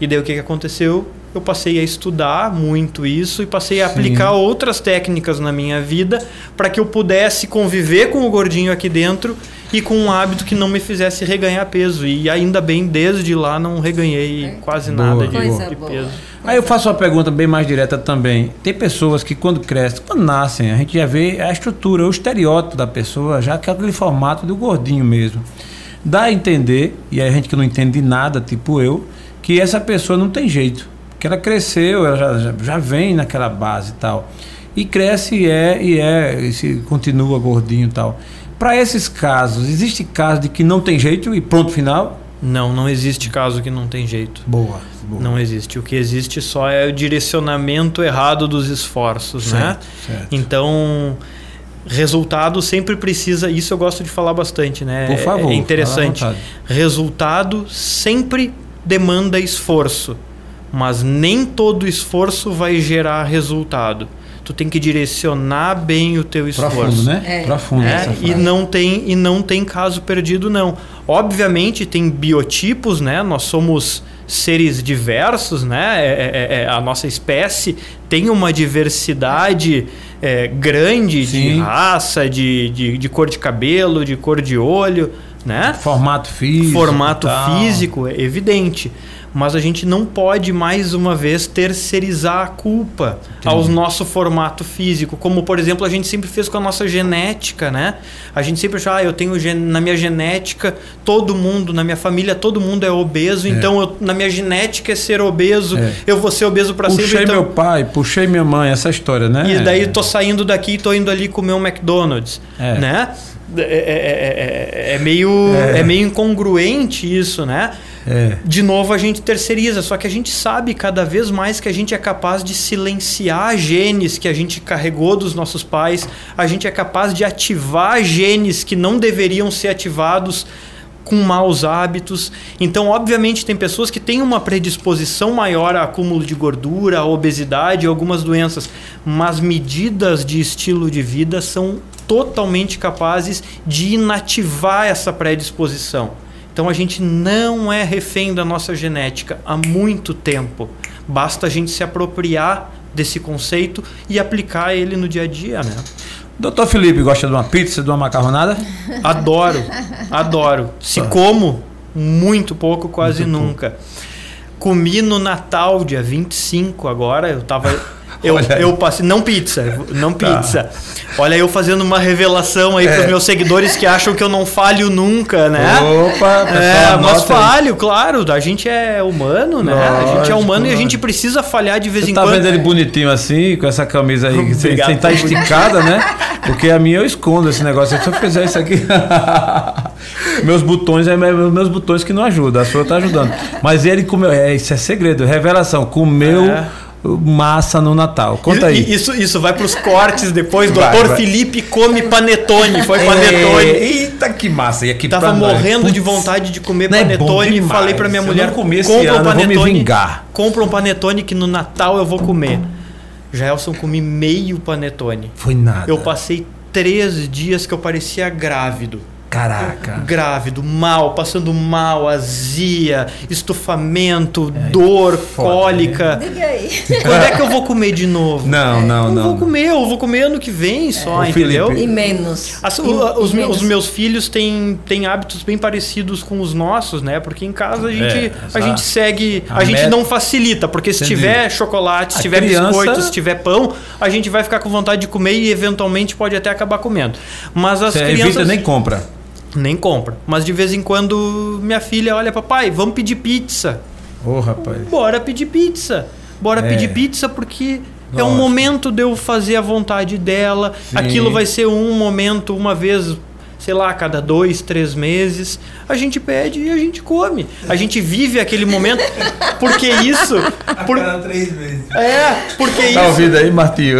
Speaker 3: E daí o que, que aconteceu? Eu passei a estudar muito isso e passei a Sim. aplicar outras técnicas na minha vida para que eu pudesse conviver com o gordinho aqui dentro e com um hábito que não me fizesse reganhar peso. E ainda bem, desde lá não reganhei é. quase boa, nada de, de peso.
Speaker 1: Aí eu faço uma pergunta bem mais direta também. Tem pessoas que quando crescem, quando nascem, a gente já vê a estrutura, o estereótipo da pessoa, já que é aquele formato do gordinho mesmo. Dá a entender, e a gente que não entende nada, tipo eu, que essa pessoa não tem jeito porque ela cresceu, ela já, já, já vem naquela base e tal. E cresce e é, e é, e se continua gordinho e tal. Para esses casos, existe caso de que não tem jeito e pronto, final?
Speaker 3: Não, não existe caso que não tem jeito.
Speaker 1: Boa. boa.
Speaker 3: Não existe. O que existe só é o direcionamento errado dos esforços,
Speaker 1: certo,
Speaker 3: né?
Speaker 1: Certo.
Speaker 3: Então, resultado sempre precisa. Isso eu gosto de falar bastante, né?
Speaker 1: Por favor.
Speaker 3: É interessante.
Speaker 1: à vontade.
Speaker 3: Resultado sempre demanda esforço, mas nem todo esforço vai gerar resultado. Tu tem que direcionar bem o teu esforço.
Speaker 1: Profundo, né?
Speaker 2: É.
Speaker 1: Profundo
Speaker 3: É,
Speaker 1: essa
Speaker 3: e não tem e não tem caso perdido não. Obviamente tem biotipos, né? Nós somos seres diversos, né? É- é- é- a nossa espécie tem uma diversidade é, grande de
Speaker 1: Sim.
Speaker 3: raça, de, de, de cor de cabelo, de cor de olho, né?
Speaker 1: Formato físico.
Speaker 3: Formato físico é evidente. Mas a gente não pode mais uma vez terceirizar a culpa
Speaker 1: Entendi.
Speaker 3: ao nosso formato físico, como por exemplo a gente sempre fez com a nossa genética, né? A gente sempre achava, ah, eu tenho na minha genética todo mundo, na minha família todo mundo é obeso, então eu- na minha genética é ser obeso,
Speaker 1: É.
Speaker 3: eu vou ser obeso para sempre.
Speaker 1: Puxei
Speaker 3: então-
Speaker 1: meu pai, puxei minha mãe, essa história, né?
Speaker 3: e daí tô saindo daqui e tô indo ali comer um McDonald's,
Speaker 1: É.
Speaker 3: né? É, é- é- é- é meio,
Speaker 1: É.
Speaker 3: é. meio incongruente isso, né?
Speaker 1: É.
Speaker 3: De novo a gente terceiriza, só que a gente sabe cada vez mais que a gente é capaz de silenciar genes que a gente carregou dos nossos pais, a gente é capaz de ativar genes que não deveriam ser ativados com maus hábitos. Então, obviamente, tem pessoas que têm uma predisposição maior a acúmulo de gordura, a obesidade e algumas doenças, mas medidas de estilo de vida são totalmente capazes de inativar essa predisposição. Então, a gente não é refém da nossa genética há muito tempo. Basta a gente se apropriar desse conceito e aplicar ele no dia a dia, né?
Speaker 1: Doutor Felipe gosta de uma pizza, de uma macarronada?
Speaker 3: Adoro, adoro. Se
Speaker 1: Ah.
Speaker 3: como, muito pouco, quase
Speaker 1: Muito
Speaker 3: nunca. Comi no Natal, dia 25 agora, eu tava. Eu, eu passei. Não pizza, não
Speaker 1: Tá.
Speaker 3: pizza. Olha eu fazendo uma revelação aí
Speaker 1: É.
Speaker 3: pros meus seguidores que acham que eu não falho nunca, né?
Speaker 1: Opa, pessoal,
Speaker 3: É, mas
Speaker 1: anota aí.
Speaker 3: falho, claro. A gente é humano, né? a gente é
Speaker 1: Lógico,
Speaker 3: humano e a
Speaker 1: lógico.
Speaker 3: gente precisa falhar de vez
Speaker 1: Você
Speaker 3: em
Speaker 1: tá
Speaker 3: quando.
Speaker 1: vendo ele bonitinho assim, com essa camisa aí, sem,
Speaker 3: Obrigado,
Speaker 1: sem tá
Speaker 3: tô
Speaker 1: esticada, né? Porque a minha eu escondo esse negócio. Se eu fizer isso aqui. meus botões é meus meus botões que não ajudam, a sua tá ajudando. Mas ele comeu. É, isso é segredo, revelação. Comeu
Speaker 3: É.
Speaker 1: massa no Natal. Conta
Speaker 3: E-
Speaker 1: aí.
Speaker 3: e- Isso, isso vai pros cortes depois.
Speaker 1: Vai,
Speaker 3: Doutor
Speaker 1: vai.
Speaker 3: Felipe come panetone. Foi
Speaker 1: É,
Speaker 3: panetone.
Speaker 1: Eita, que massa. E aqui
Speaker 3: Tava
Speaker 1: nós.
Speaker 3: morrendo de vontade de comer
Speaker 1: não é
Speaker 3: panetone e
Speaker 1: demais.
Speaker 3: falei pra minha mulher:
Speaker 1: esse
Speaker 3: compra um
Speaker 1: eu vou me
Speaker 3: panetone.
Speaker 1: vingar."
Speaker 3: Compra um panetone que no Natal eu vou comer. Jaelson comi meio panetone.
Speaker 1: Foi nada.
Speaker 3: Eu passei três dias que eu parecia grávido.
Speaker 1: Caraca.
Speaker 3: Grávido, mal, passando mal, azia, estufamento, dor,
Speaker 1: foda,
Speaker 3: cólica.
Speaker 2: Diga aí.
Speaker 3: Quando é que eu vou comer de novo?
Speaker 1: Não, não,
Speaker 3: não
Speaker 1: não.
Speaker 3: vou comer, eu vou comer ano que vem só,
Speaker 1: Ô,
Speaker 3: entendeu?
Speaker 1: Felipe,
Speaker 2: E menos.
Speaker 3: As-
Speaker 2: E-
Speaker 3: o-
Speaker 2: e
Speaker 3: os, meus,
Speaker 2: menos.
Speaker 3: os meus filhos têm, têm hábitos bem parecidos com os nossos, né? Porque em casa a gente,
Speaker 1: É,
Speaker 3: a gente segue. A,
Speaker 1: a
Speaker 3: gente
Speaker 1: meta-
Speaker 3: não facilita, porque se
Speaker 1: Entendi.
Speaker 3: tiver chocolate, se
Speaker 1: A
Speaker 3: tiver
Speaker 1: criança-
Speaker 3: biscoito, se tiver pão, a gente vai ficar com vontade de comer e eventualmente pode até acabar comendo. Mas as
Speaker 1: Você
Speaker 3: crianças.
Speaker 1: evita nem compra.
Speaker 3: Nem compra. Mas de vez em quando minha filha olha, papai, vamos pedir pizza.
Speaker 1: Ô, rapaz.
Speaker 3: Bora pedir pizza. Bora
Speaker 1: É.
Speaker 3: pedir pizza porque é um momento de eu fazer a vontade dela.
Speaker 1: Sim.
Speaker 3: Aquilo vai ser um momento, uma vez, sei lá, a cada dois, três meses. A gente pede e a gente come. A gente vive aquele momento. Porque isso. Por,
Speaker 1: três vezes.
Speaker 3: é, porque
Speaker 1: Tá
Speaker 3: isso.
Speaker 1: ouvindo aí, Martinho?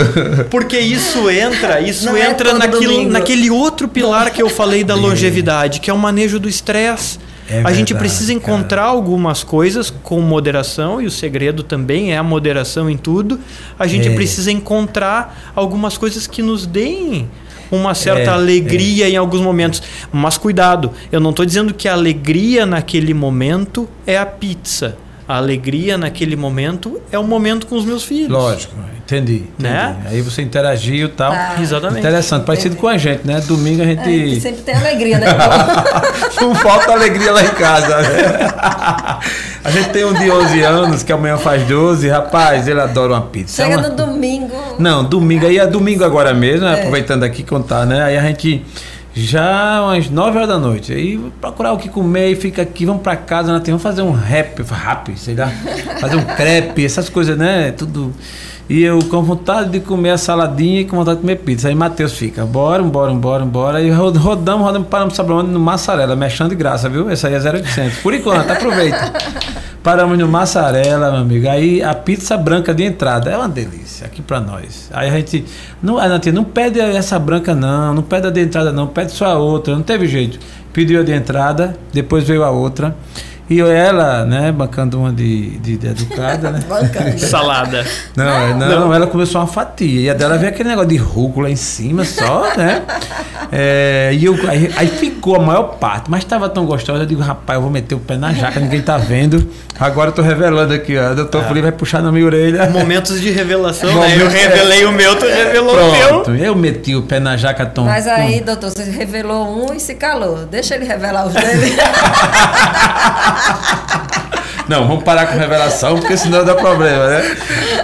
Speaker 3: Porque isso entra, isso
Speaker 2: Não é
Speaker 3: entra
Speaker 2: todo
Speaker 3: naquilo, naquele outro pilar que eu falei da longevidade, que é o manejo do estresse.
Speaker 1: É
Speaker 3: a gente
Speaker 1: verdade,
Speaker 3: precisa encontrar algumas coisas com moderação, e o segredo também é a moderação em tudo. A gente
Speaker 1: É.
Speaker 3: precisa encontrar algumas coisas que nos deem uma certa
Speaker 1: É,
Speaker 3: alegria em alguns momentos. Mas cuidado, eu não estou dizendo que a alegria naquele momento é a pizza. A alegria naquele momento é o momento com os meus filhos.
Speaker 1: Lógico, entendi. entendi.
Speaker 3: Né?
Speaker 1: Aí você interagiu e tal.
Speaker 2: Tá.
Speaker 3: Exatamente.
Speaker 1: Interessante, parecido com a gente, né? Domingo a
Speaker 2: É, que
Speaker 1: gente.
Speaker 2: sempre tem alegria, né?
Speaker 1: Não falta alegria lá em casa. né? A gente tem um de 11 anos que amanhã faz 12. Rapaz, ele adora uma pizza. É
Speaker 2: Chega
Speaker 1: uma-
Speaker 2: no domingo.
Speaker 1: Não, domingo. Aí é domingo agora mesmo, né?
Speaker 2: É.
Speaker 1: aproveitando aqui contar, né? Aí a gente Já umas 9 horas da noite. Aí vou procurar o que comer e fica aqui, vamos pra casa, né? Vamos fazer um rap, rap, sei lá. Fazer um crepe, essas coisas, né? Tudo. E eu com vontade de comer a saladinha e com vontade de comer pizza. Aí Matheus fica, bora, bora, bora, bora. E rodamos, rodamos, paramos, sabe onde? No Massarela, mexendo de graça, viu? Essa aí é 0800. Por enquanto, aproveita. Paramos no Massarela, meu amigo. Aí a pizza branca de entrada é uma delícia aqui pra nós. Aí a gente. Não, a Natinha, não pede essa branca, não. Não pede a de entrada, não. Pede só a outra. Não teve jeito. Pediu a de entrada, depois veio a outra. E ela, né, bancando uma de, de, de educada, né?
Speaker 3: Salada.
Speaker 1: Não, não, não, ela começou uma fatia. E a dela veio aquele negócio de rúcula em cima só, né? É, e eu, aí, aí, ficou a maior parte, mas estava tão gostosa, eu digo, rapaz, eu vou meter o pé na jaca, ninguém tá vendo. Agora eu tô revelando aqui, ó. O doutor é. Felipe vai puxar na minha orelha.
Speaker 3: Momentos de revelação, né? Eu revelei o meu, tu revelou
Speaker 1: Pronto,
Speaker 3: o meu.
Speaker 1: Eu meti o pé na jaca, Tom.
Speaker 2: Mas aí, doutor, você revelou um e se calou. Deixa ele revelar os dele.
Speaker 1: Não, vamos parar com revelação, porque senão dá problema, né?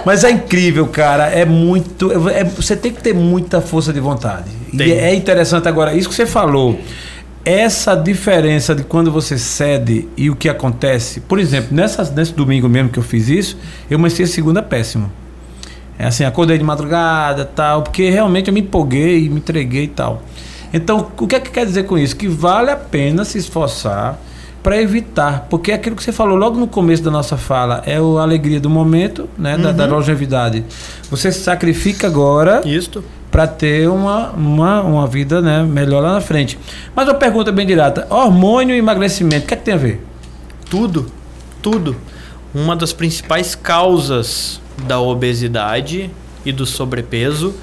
Speaker 1: Mas é incrível, cara. É muito. É, você tem que ter muita força de vontade. Tem. E é interessante agora, isso que você falou. Essa diferença de quando você cede e o que acontece. Por exemplo, nessa, nesse domingo mesmo que eu fiz isso, eu comecei a segunda péssimo. É assim, acordei de madrugada tal, porque realmente eu me empolguei, me entreguei e tal. Então, o que é que quer dizer com isso? Que vale a pena se esforçar para evitar, porque é aquilo que você falou logo no começo da nossa fala é a alegria do momento, né, uhum. da, da, uhum. longevidade. Você se sacrifica agora para ter uma, uma, uma vida né, melhor lá na frente. Mas uma pergunta bem direta: hormônio e emagrecimento, o que, é que tem a ver?
Speaker 3: Tudo, tudo. Uma das principais causas da obesidade e do sobrepeso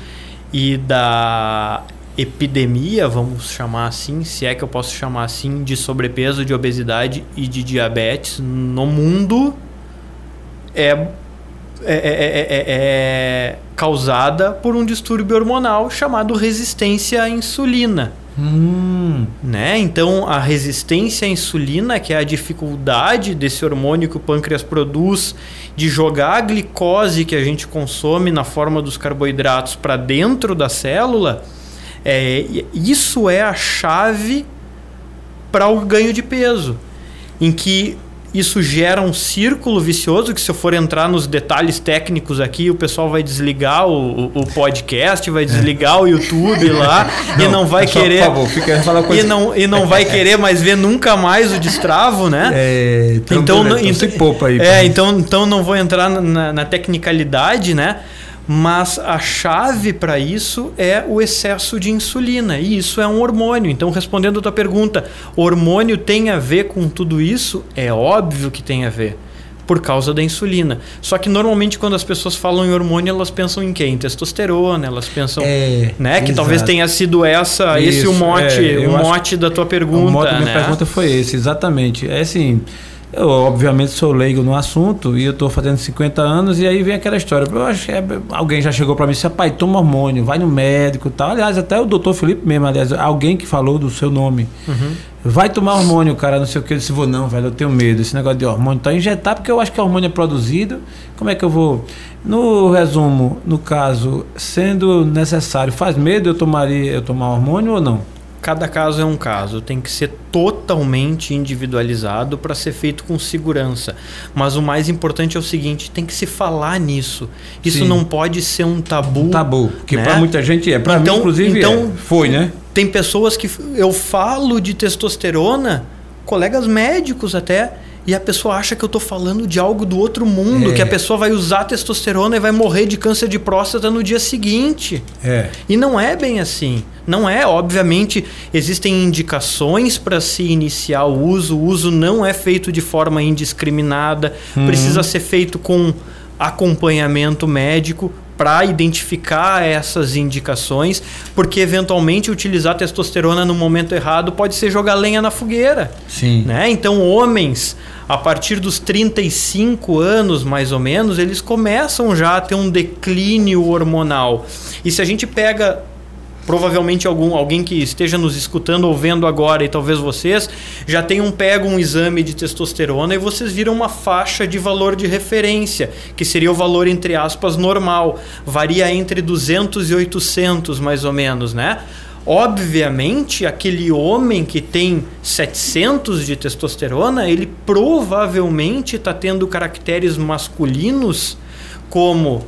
Speaker 3: e da epidemia, vamos chamar assim, se é que eu posso chamar assim, de sobrepeso, de obesidade e de diabetes no mundo é, é, é, é causada por um distúrbio hormonal chamado resistência à insulina.
Speaker 1: Hum.
Speaker 3: Né? Então, a resistência à insulina, que é a dificuldade desse hormônio que o pâncreas produz de jogar a glicose que a gente consome na forma dos carboidratos para dentro da célula, é, isso é a chave para o ganho de peso, em que isso gera um círculo vicioso que se eu for entrar nos detalhes técnicos aqui, o pessoal vai desligar o, o podcast, vai desligar é. o YouTube lá não, e não vai é querer. Só, por favor, fica falar coisa. E não, e não vai querer mais ver nunca mais o destravo, né?
Speaker 1: É, então, então, então, então se poupa aí.
Speaker 3: É, então, então não vou entrar na, na tecnicalidade, né? Mas a chave para isso é o excesso de insulina, e isso é um hormônio. Então, respondendo a tua pergunta, hormônio tem a ver com tudo isso? É óbvio que tem a ver por causa da insulina. Só que normalmente quando as pessoas falam em hormônio, elas pensam em quem? Em testosterona, elas pensam, é, né, que exato. talvez tenha sido essa, Isso, esse o mote, é, o mote da tua pergunta, o mote da
Speaker 1: minha
Speaker 3: né?
Speaker 1: pergunta foi esse, exatamente. É assim, eu, obviamente, sou leigo no assunto e eu estou fazendo 50 anos e aí vem aquela história. Eu acho que é, alguém já chegou para mim e disse, pai, toma hormônio, vai no médico tal. Aliás, até o doutor Felipe mesmo, aliás, alguém que falou do seu nome. Uhum. Vai tomar hormônio, cara, não sei o que. Eu disse, vou não, velho, eu tenho medo. Esse negócio de hormônio tá injetar, porque eu acho que o hormônio é produzido. Como é que eu vou... No resumo, no caso, sendo necessário, faz medo eu tomaria eu tomar hormônio ou não?
Speaker 3: Cada caso é um caso, tem que ser totalmente individualizado para ser feito com segurança. Mas o mais importante é o seguinte, tem que se falar nisso. Isso Sim. não pode ser um tabu. Um
Speaker 1: tabu, que né? para muita gente é, para então, mim inclusive então, é. foi, né?
Speaker 3: Tem pessoas que eu falo de testosterona, colegas médicos até, e a pessoa acha que eu estou falando de algo do outro mundo, é. que a pessoa vai usar testosterona e vai morrer de câncer de próstata no dia seguinte.
Speaker 1: É.
Speaker 3: E não é bem assim. Não é, obviamente, existem indicações para se iniciar o uso. O uso não é feito de forma indiscriminada, uhum. precisa ser feito com acompanhamento médico para identificar essas indicações, porque eventualmente utilizar testosterona no momento errado pode ser jogar lenha na fogueira.
Speaker 1: Sim.
Speaker 3: Né? Então, homens, a partir dos 35 anos, mais ou menos, eles começam já a ter um declínio hormonal. E se a gente pega provavelmente algum, alguém que esteja nos escutando ou vendo agora e talvez vocês já tenham pego um exame de testosterona e vocês viram uma faixa de valor de referência, que seria o valor entre aspas normal, varia entre 200 e 800 mais ou menos, né? Obviamente, aquele homem que tem 700 de testosterona, ele provavelmente está tendo caracteres masculinos como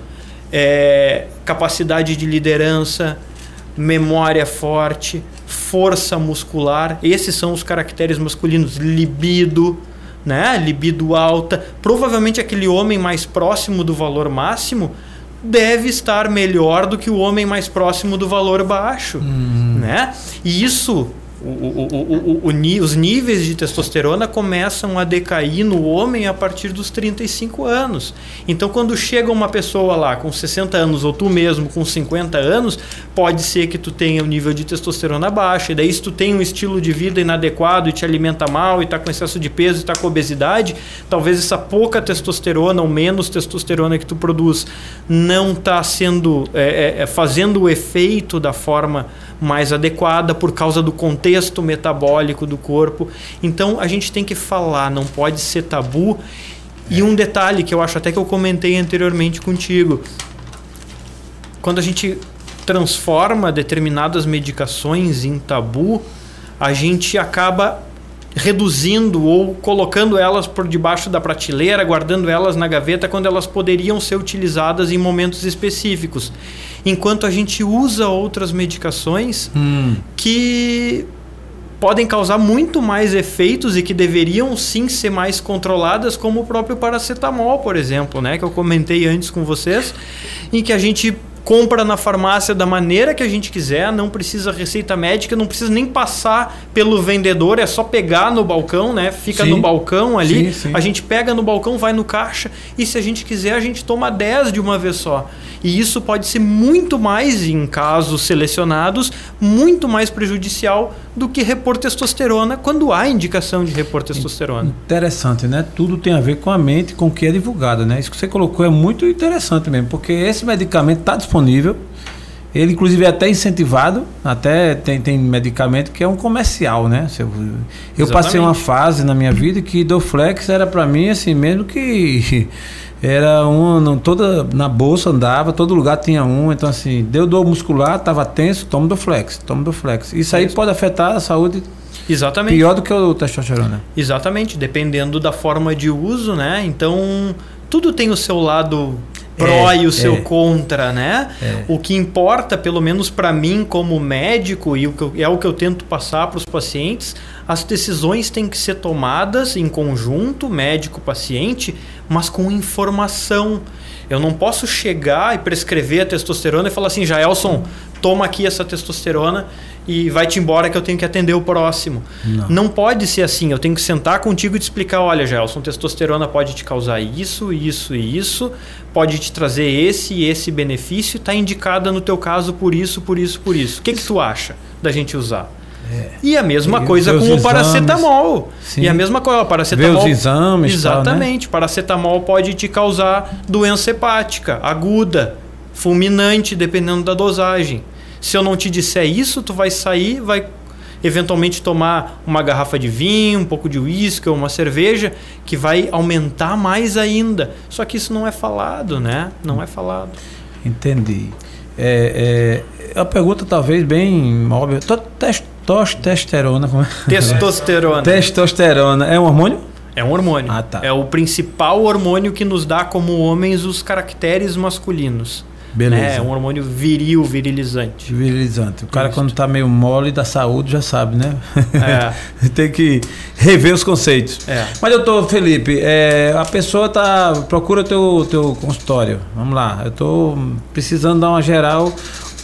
Speaker 3: é, capacidade de liderança, memória forte, força muscular. Esses são os caracteres masculinos. Libido, né? Libido alta. Provavelmente aquele homem mais próximo do valor máximo deve estar melhor do que o homem mais próximo do valor baixo, hum. né? E isso o, o, o, os níveis de testosterona começam a decair no homem a partir dos 35 anos. Então, quando chega uma pessoa lá com 60 anos, ou tu mesmo com 50 anos, pode ser que tu tenha um nível de testosterona baixo. E daí, se tu tem um estilo de vida inadequado e te alimenta mal, e está com excesso de peso, e está com obesidade, talvez essa pouca testosterona ou menos testosterona que tu produz não está sendo é, é, fazendo o efeito da forma mais adequada por causa do contexto metabólico do corpo. Então a gente tem que falar, não pode ser tabu. E um detalhe que eu acho até que eu comentei anteriormente contigo. Quando a gente transforma determinadas medicações em tabu, a gente acaba reduzindo ou colocando elas por debaixo da prateleira, guardando elas na gaveta quando elas poderiam ser utilizadas em momentos específicos. Enquanto a gente usa outras medicações hum. que podem causar muito mais efeitos e que deveriam sim ser mais controladas, como o próprio paracetamol, por exemplo, né, que eu comentei antes com vocês, em que a gente compra na farmácia da maneira que a gente quiser, não precisa receita médica, não precisa nem passar pelo vendedor, é só pegar no balcão, né? Fica sim. no balcão ali, sim, sim. a gente pega no balcão, vai no caixa e se a gente quiser a gente toma 10 de uma vez só. E isso pode ser muito mais, em casos selecionados, muito mais prejudicial do que repor testosterona quando há indicação de repor testosterona.
Speaker 1: Interessante, né? Tudo tem a ver com a mente, com o que é divulgado, né? Isso que você colocou é muito interessante mesmo, porque esse medicamento está disponível. Ele, inclusive, é até incentivado. Até tem, tem medicamento que é um comercial, né? Eu, eu passei uma fase na minha vida que Doflex era para mim assim, mesmo que era um, toda na bolsa andava, todo lugar tinha um, então assim, deu dor muscular, estava tenso, toma do flex, toma do flex. Isso aí Isso. pode afetar a saúde
Speaker 3: Exatamente.
Speaker 1: Pior do que o testosterona.
Speaker 3: Exatamente, dependendo da forma de uso, né? Então, tudo tem o seu lado pró é, e o seu é. contra, né? É. O que importa, pelo menos para mim como médico e o que é o que eu tento passar para os pacientes, as decisões têm que ser tomadas em conjunto, médico-paciente, mas com informação. Eu não posso chegar e prescrever a testosterona e falar assim, Jaelson, toma aqui essa testosterona e vai-te embora que eu tenho que atender o próximo. Não. não. pode ser assim. Eu tenho que sentar contigo e te explicar: olha, Gelson, testosterona pode te causar isso, isso e isso, pode te trazer esse e esse benefício, está indicada no teu caso por isso, por isso, por isso. O que, que tu acha da gente usar? É. E a mesma e coisa com o paracetamol. Sim. E a mesma coisa, o paracetamol.
Speaker 1: Os exames.
Speaker 3: Exatamente.
Speaker 1: Tal,
Speaker 3: né? Paracetamol pode te causar doença hepática aguda, fulminante, dependendo da dosagem. Se eu não te disser isso, tu vai sair, vai eventualmente tomar uma garrafa de vinho, um pouco de uísque ou uma cerveja, que vai aumentar mais ainda. Só que isso não é falado, né? Não é falado.
Speaker 1: Entendi. É, é, a pergunta talvez bem óbvia. Testosterona. Como é?
Speaker 3: Testosterona.
Speaker 1: Testosterona. É um hormônio?
Speaker 3: É um hormônio. Ah, tá. É o principal hormônio que nos dá como homens os caracteres masculinos. Beleza. Né? É um hormônio viril, virilizante.
Speaker 1: Virilizante. O cara, Isso. quando tá meio mole da saúde, já sabe, né? É. Tem que rever os conceitos. É. Mas, doutor Felipe, é, a pessoa tá. Procura teu, teu consultório. Vamos lá. Eu tô precisando dar uma geral.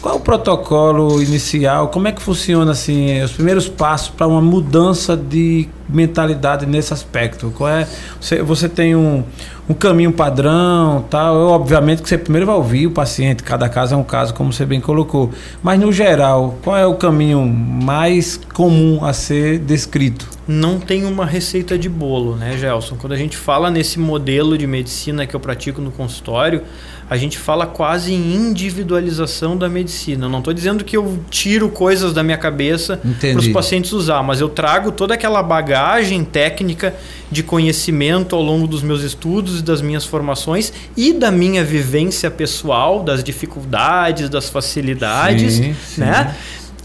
Speaker 1: Qual é o protocolo inicial? Como é que funciona assim os primeiros passos para uma mudança de mentalidade nesse aspecto? Qual é? Você, você tem um, um caminho padrão, tal. Eu, obviamente que você primeiro vai ouvir o paciente. Cada caso é um caso, como você bem colocou. Mas no geral, qual é o caminho mais comum a ser descrito?
Speaker 3: Não tem uma receita de bolo, né, Gelson? Quando a gente fala nesse modelo de medicina que eu pratico no consultório a gente fala quase em individualização da medicina. Eu não estou dizendo que eu tiro coisas da minha cabeça para os pacientes usar, mas eu trago toda aquela bagagem técnica de conhecimento ao longo dos meus estudos e das minhas formações e da minha vivência pessoal, das dificuldades, das facilidades, sim, sim.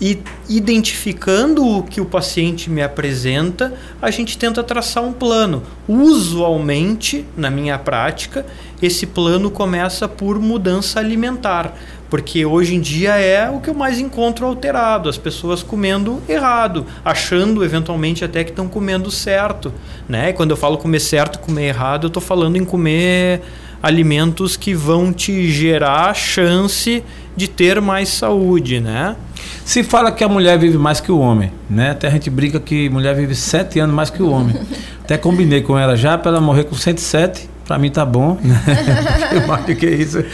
Speaker 3: E identificando o que o paciente me apresenta, a gente tenta traçar um plano. Usualmente, na minha prática, esse plano começa por mudança alimentar, porque hoje em dia é o que eu mais encontro alterado, as pessoas comendo errado, achando eventualmente até que estão comendo certo, né? E quando eu falo comer certo, comer errado, eu estou falando em comer alimentos que vão te gerar chance de ter mais saúde, né?
Speaker 1: Se fala que a mulher vive mais que o homem, né? Até a gente brinca que mulher vive sete anos mais que o homem. Até combinei com ela já para ela morrer com 107 para mim tá bom, né? mais do que isso.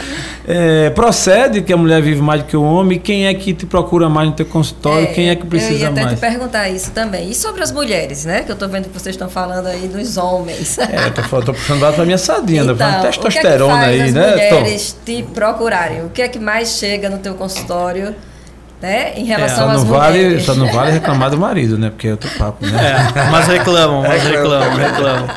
Speaker 1: É, procede que a mulher vive mais do que o homem. Quem é que te procura mais no teu consultório? É, quem é que precisa mais? Eu ia até
Speaker 2: mais? te perguntar isso também. E sobre as mulheres, né? Que eu tô vendo que vocês estão falando aí dos homens.
Speaker 1: É, eu tô, tô puxando lado pra minha sardinha, então,
Speaker 2: falando testosterona o que é que faz aí, as né? mulheres Tom? te procurarem? O que é que mais chega no teu consultório? Né? Em relação
Speaker 1: é,
Speaker 2: às
Speaker 1: vale, mulheres. Só não vale reclamar do marido, né? Porque é outro papo, né?
Speaker 3: É, mas reclamam, mas reclamam, reclamam.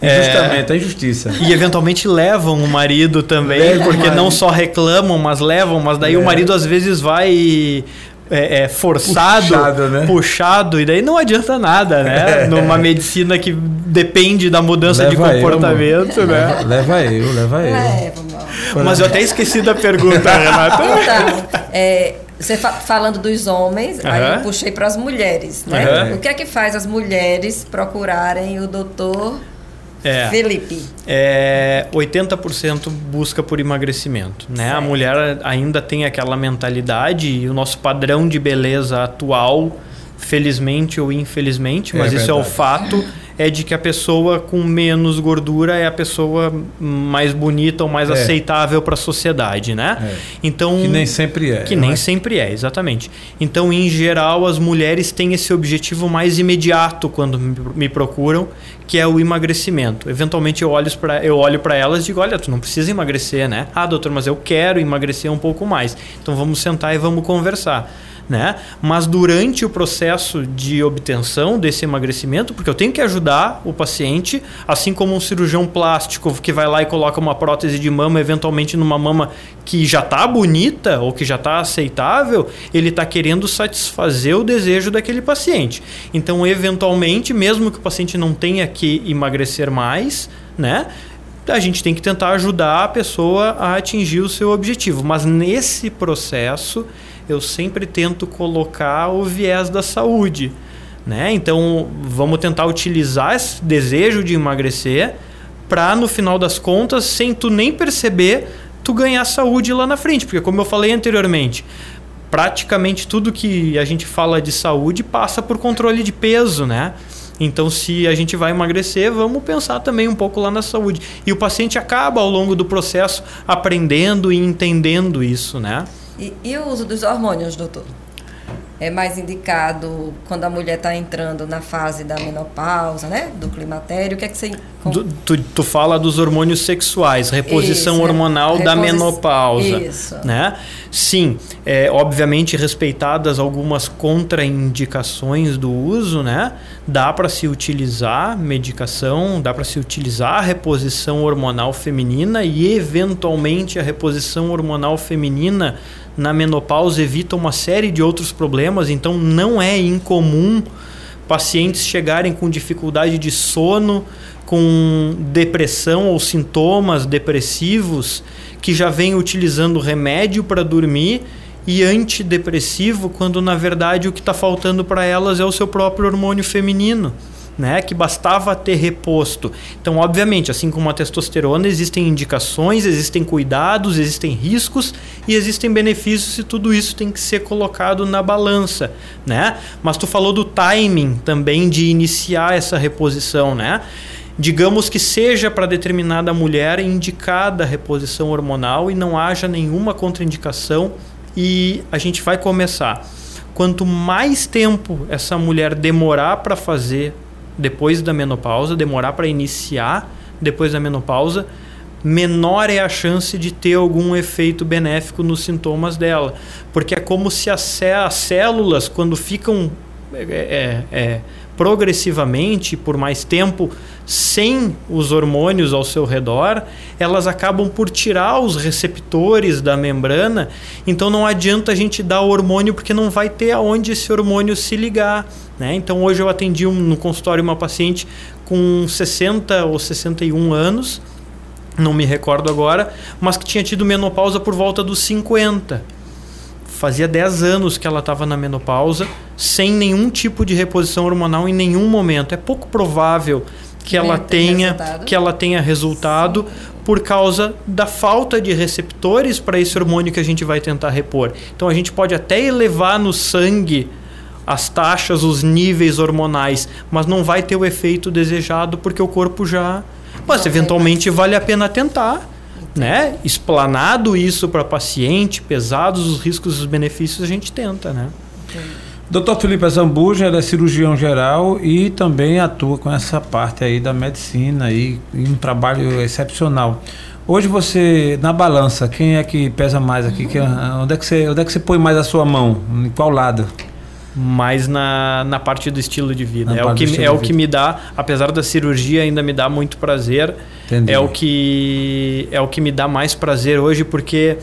Speaker 1: Justamente, é injustiça.
Speaker 3: E eventualmente levam o marido também, porque não só reclamam, mas levam, mas daí é. o marido às vezes vai é, é, forçado, puxado, né? puxado, e daí não adianta nada, né? Numa medicina que depende da mudança leva de comportamento, eu, né?
Speaker 1: Leva eu, leva eu.
Speaker 3: Leva, Mas eu até esqueci da pergunta, Renata.
Speaker 2: Então, é, você fa falando dos homens, uhum. aí eu puxei para as mulheres, né? Uhum. O que é que faz as mulheres procurarem o doutor é, Felipe.
Speaker 3: É, 80% busca por emagrecimento. Né? A mulher ainda tem aquela mentalidade e o nosso padrão de beleza atual, felizmente ou infelizmente, mas é isso verdade. é o fato é de que a pessoa com menos gordura é a pessoa mais bonita ou mais é. aceitável para a sociedade, né? É.
Speaker 1: Então que nem sempre é.
Speaker 3: Que nem é? sempre é, exatamente. Então, em geral, as mulheres têm esse objetivo mais imediato quando me procuram, que é o emagrecimento. Eventualmente eu olho para eu olho para elas e digo: "Olha, tu não precisa emagrecer, né? Ah, doutor, mas eu quero emagrecer um pouco mais. Então vamos sentar e vamos conversar." Né? Mas durante o processo de obtenção desse emagrecimento, porque eu tenho que ajudar o paciente, assim como um cirurgião plástico que vai lá e coloca uma prótese de mama, eventualmente numa mama que já está bonita ou que já está aceitável, ele está querendo satisfazer o desejo daquele paciente. Então, eventualmente, mesmo que o paciente não tenha que emagrecer mais, né? a gente tem que tentar ajudar a pessoa a atingir o seu objetivo. Mas nesse processo, eu sempre tento colocar o viés da saúde. Né? Então, vamos tentar utilizar esse desejo de emagrecer para, no final das contas, sem tu nem perceber, tu ganhar saúde lá na frente. Porque, como eu falei anteriormente, praticamente tudo que a gente fala de saúde passa por controle de peso, né? Então, se a gente vai emagrecer, vamos pensar também um pouco lá na saúde. E o paciente acaba ao longo do processo aprendendo e entendendo isso, né?
Speaker 2: E, e o uso dos hormônios, doutor? é mais indicado quando a mulher está entrando na fase da menopausa, né? Do climatério. O que é que você.
Speaker 3: Du, tu, tu fala dos hormônios sexuais, reposição Isso, hormonal reposi... da menopausa. Isso. Né? Sim, é, obviamente respeitadas algumas contraindicações do uso, né? Dá para se utilizar medicação, dá para se utilizar a reposição hormonal feminina e eventualmente a reposição hormonal feminina na menopausa evita uma série de outros problemas, então não é incomum pacientes chegarem com dificuldade de sono, com depressão ou sintomas depressivos, que já vem utilizando remédio para dormir e antidepressivo, quando na verdade o que está faltando para elas é o seu próprio hormônio feminino né, que bastava ter reposto. Então, obviamente, assim como a testosterona, existem indicações, existem cuidados, existem riscos e existem benefícios e tudo isso tem que ser colocado na balança, né? Mas tu falou do timing também de iniciar essa reposição, né? Digamos que seja para determinada mulher indicada a reposição hormonal e não haja nenhuma contraindicação e a gente vai começar. Quanto mais tempo essa mulher demorar para fazer depois da menopausa, demorar para iniciar depois da menopausa, menor é a chance de ter algum efeito benéfico nos sintomas dela. Porque é como se as, as células, quando ficam é, é, é progressivamente, por mais tempo, sem os hormônios ao seu redor, elas acabam por tirar os receptores da membrana. Então não adianta a gente dar o hormônio porque não vai ter aonde esse hormônio se ligar. Né? Então hoje eu atendi um, no consultório uma paciente com 60 ou 61 anos, não me recordo agora, mas que tinha tido menopausa por volta dos 50. Fazia 10 anos que ela estava na menopausa, sem nenhum tipo de reposição hormonal em nenhum momento. É pouco provável que ela tenha resultado. que ela tenha resultado Sim. por causa da falta de receptores para esse hormônio que a gente vai tentar repor. Então a gente pode até elevar no sangue as taxas, os níveis hormonais, mas não vai ter o efeito desejado porque o corpo já. Mas eventualmente vale a pena tentar. Né? Explanado isso para paciente, pesados os riscos e os benefícios, a gente tenta, né?
Speaker 1: Dr. Felipe Zambuja é cirurgião geral e também atua com essa parte aí da medicina e, e um trabalho excepcional. Hoje você, na balança, quem é que pesa mais aqui? Que, onde, é que você, onde é que você põe mais a sua mão? Em qual lado?
Speaker 3: mais na, na parte do estilo de vida. Na é o que, é o que me dá, apesar da cirurgia, ainda me dá muito prazer. Entendi. É o que é o que me dá mais prazer hoje, porque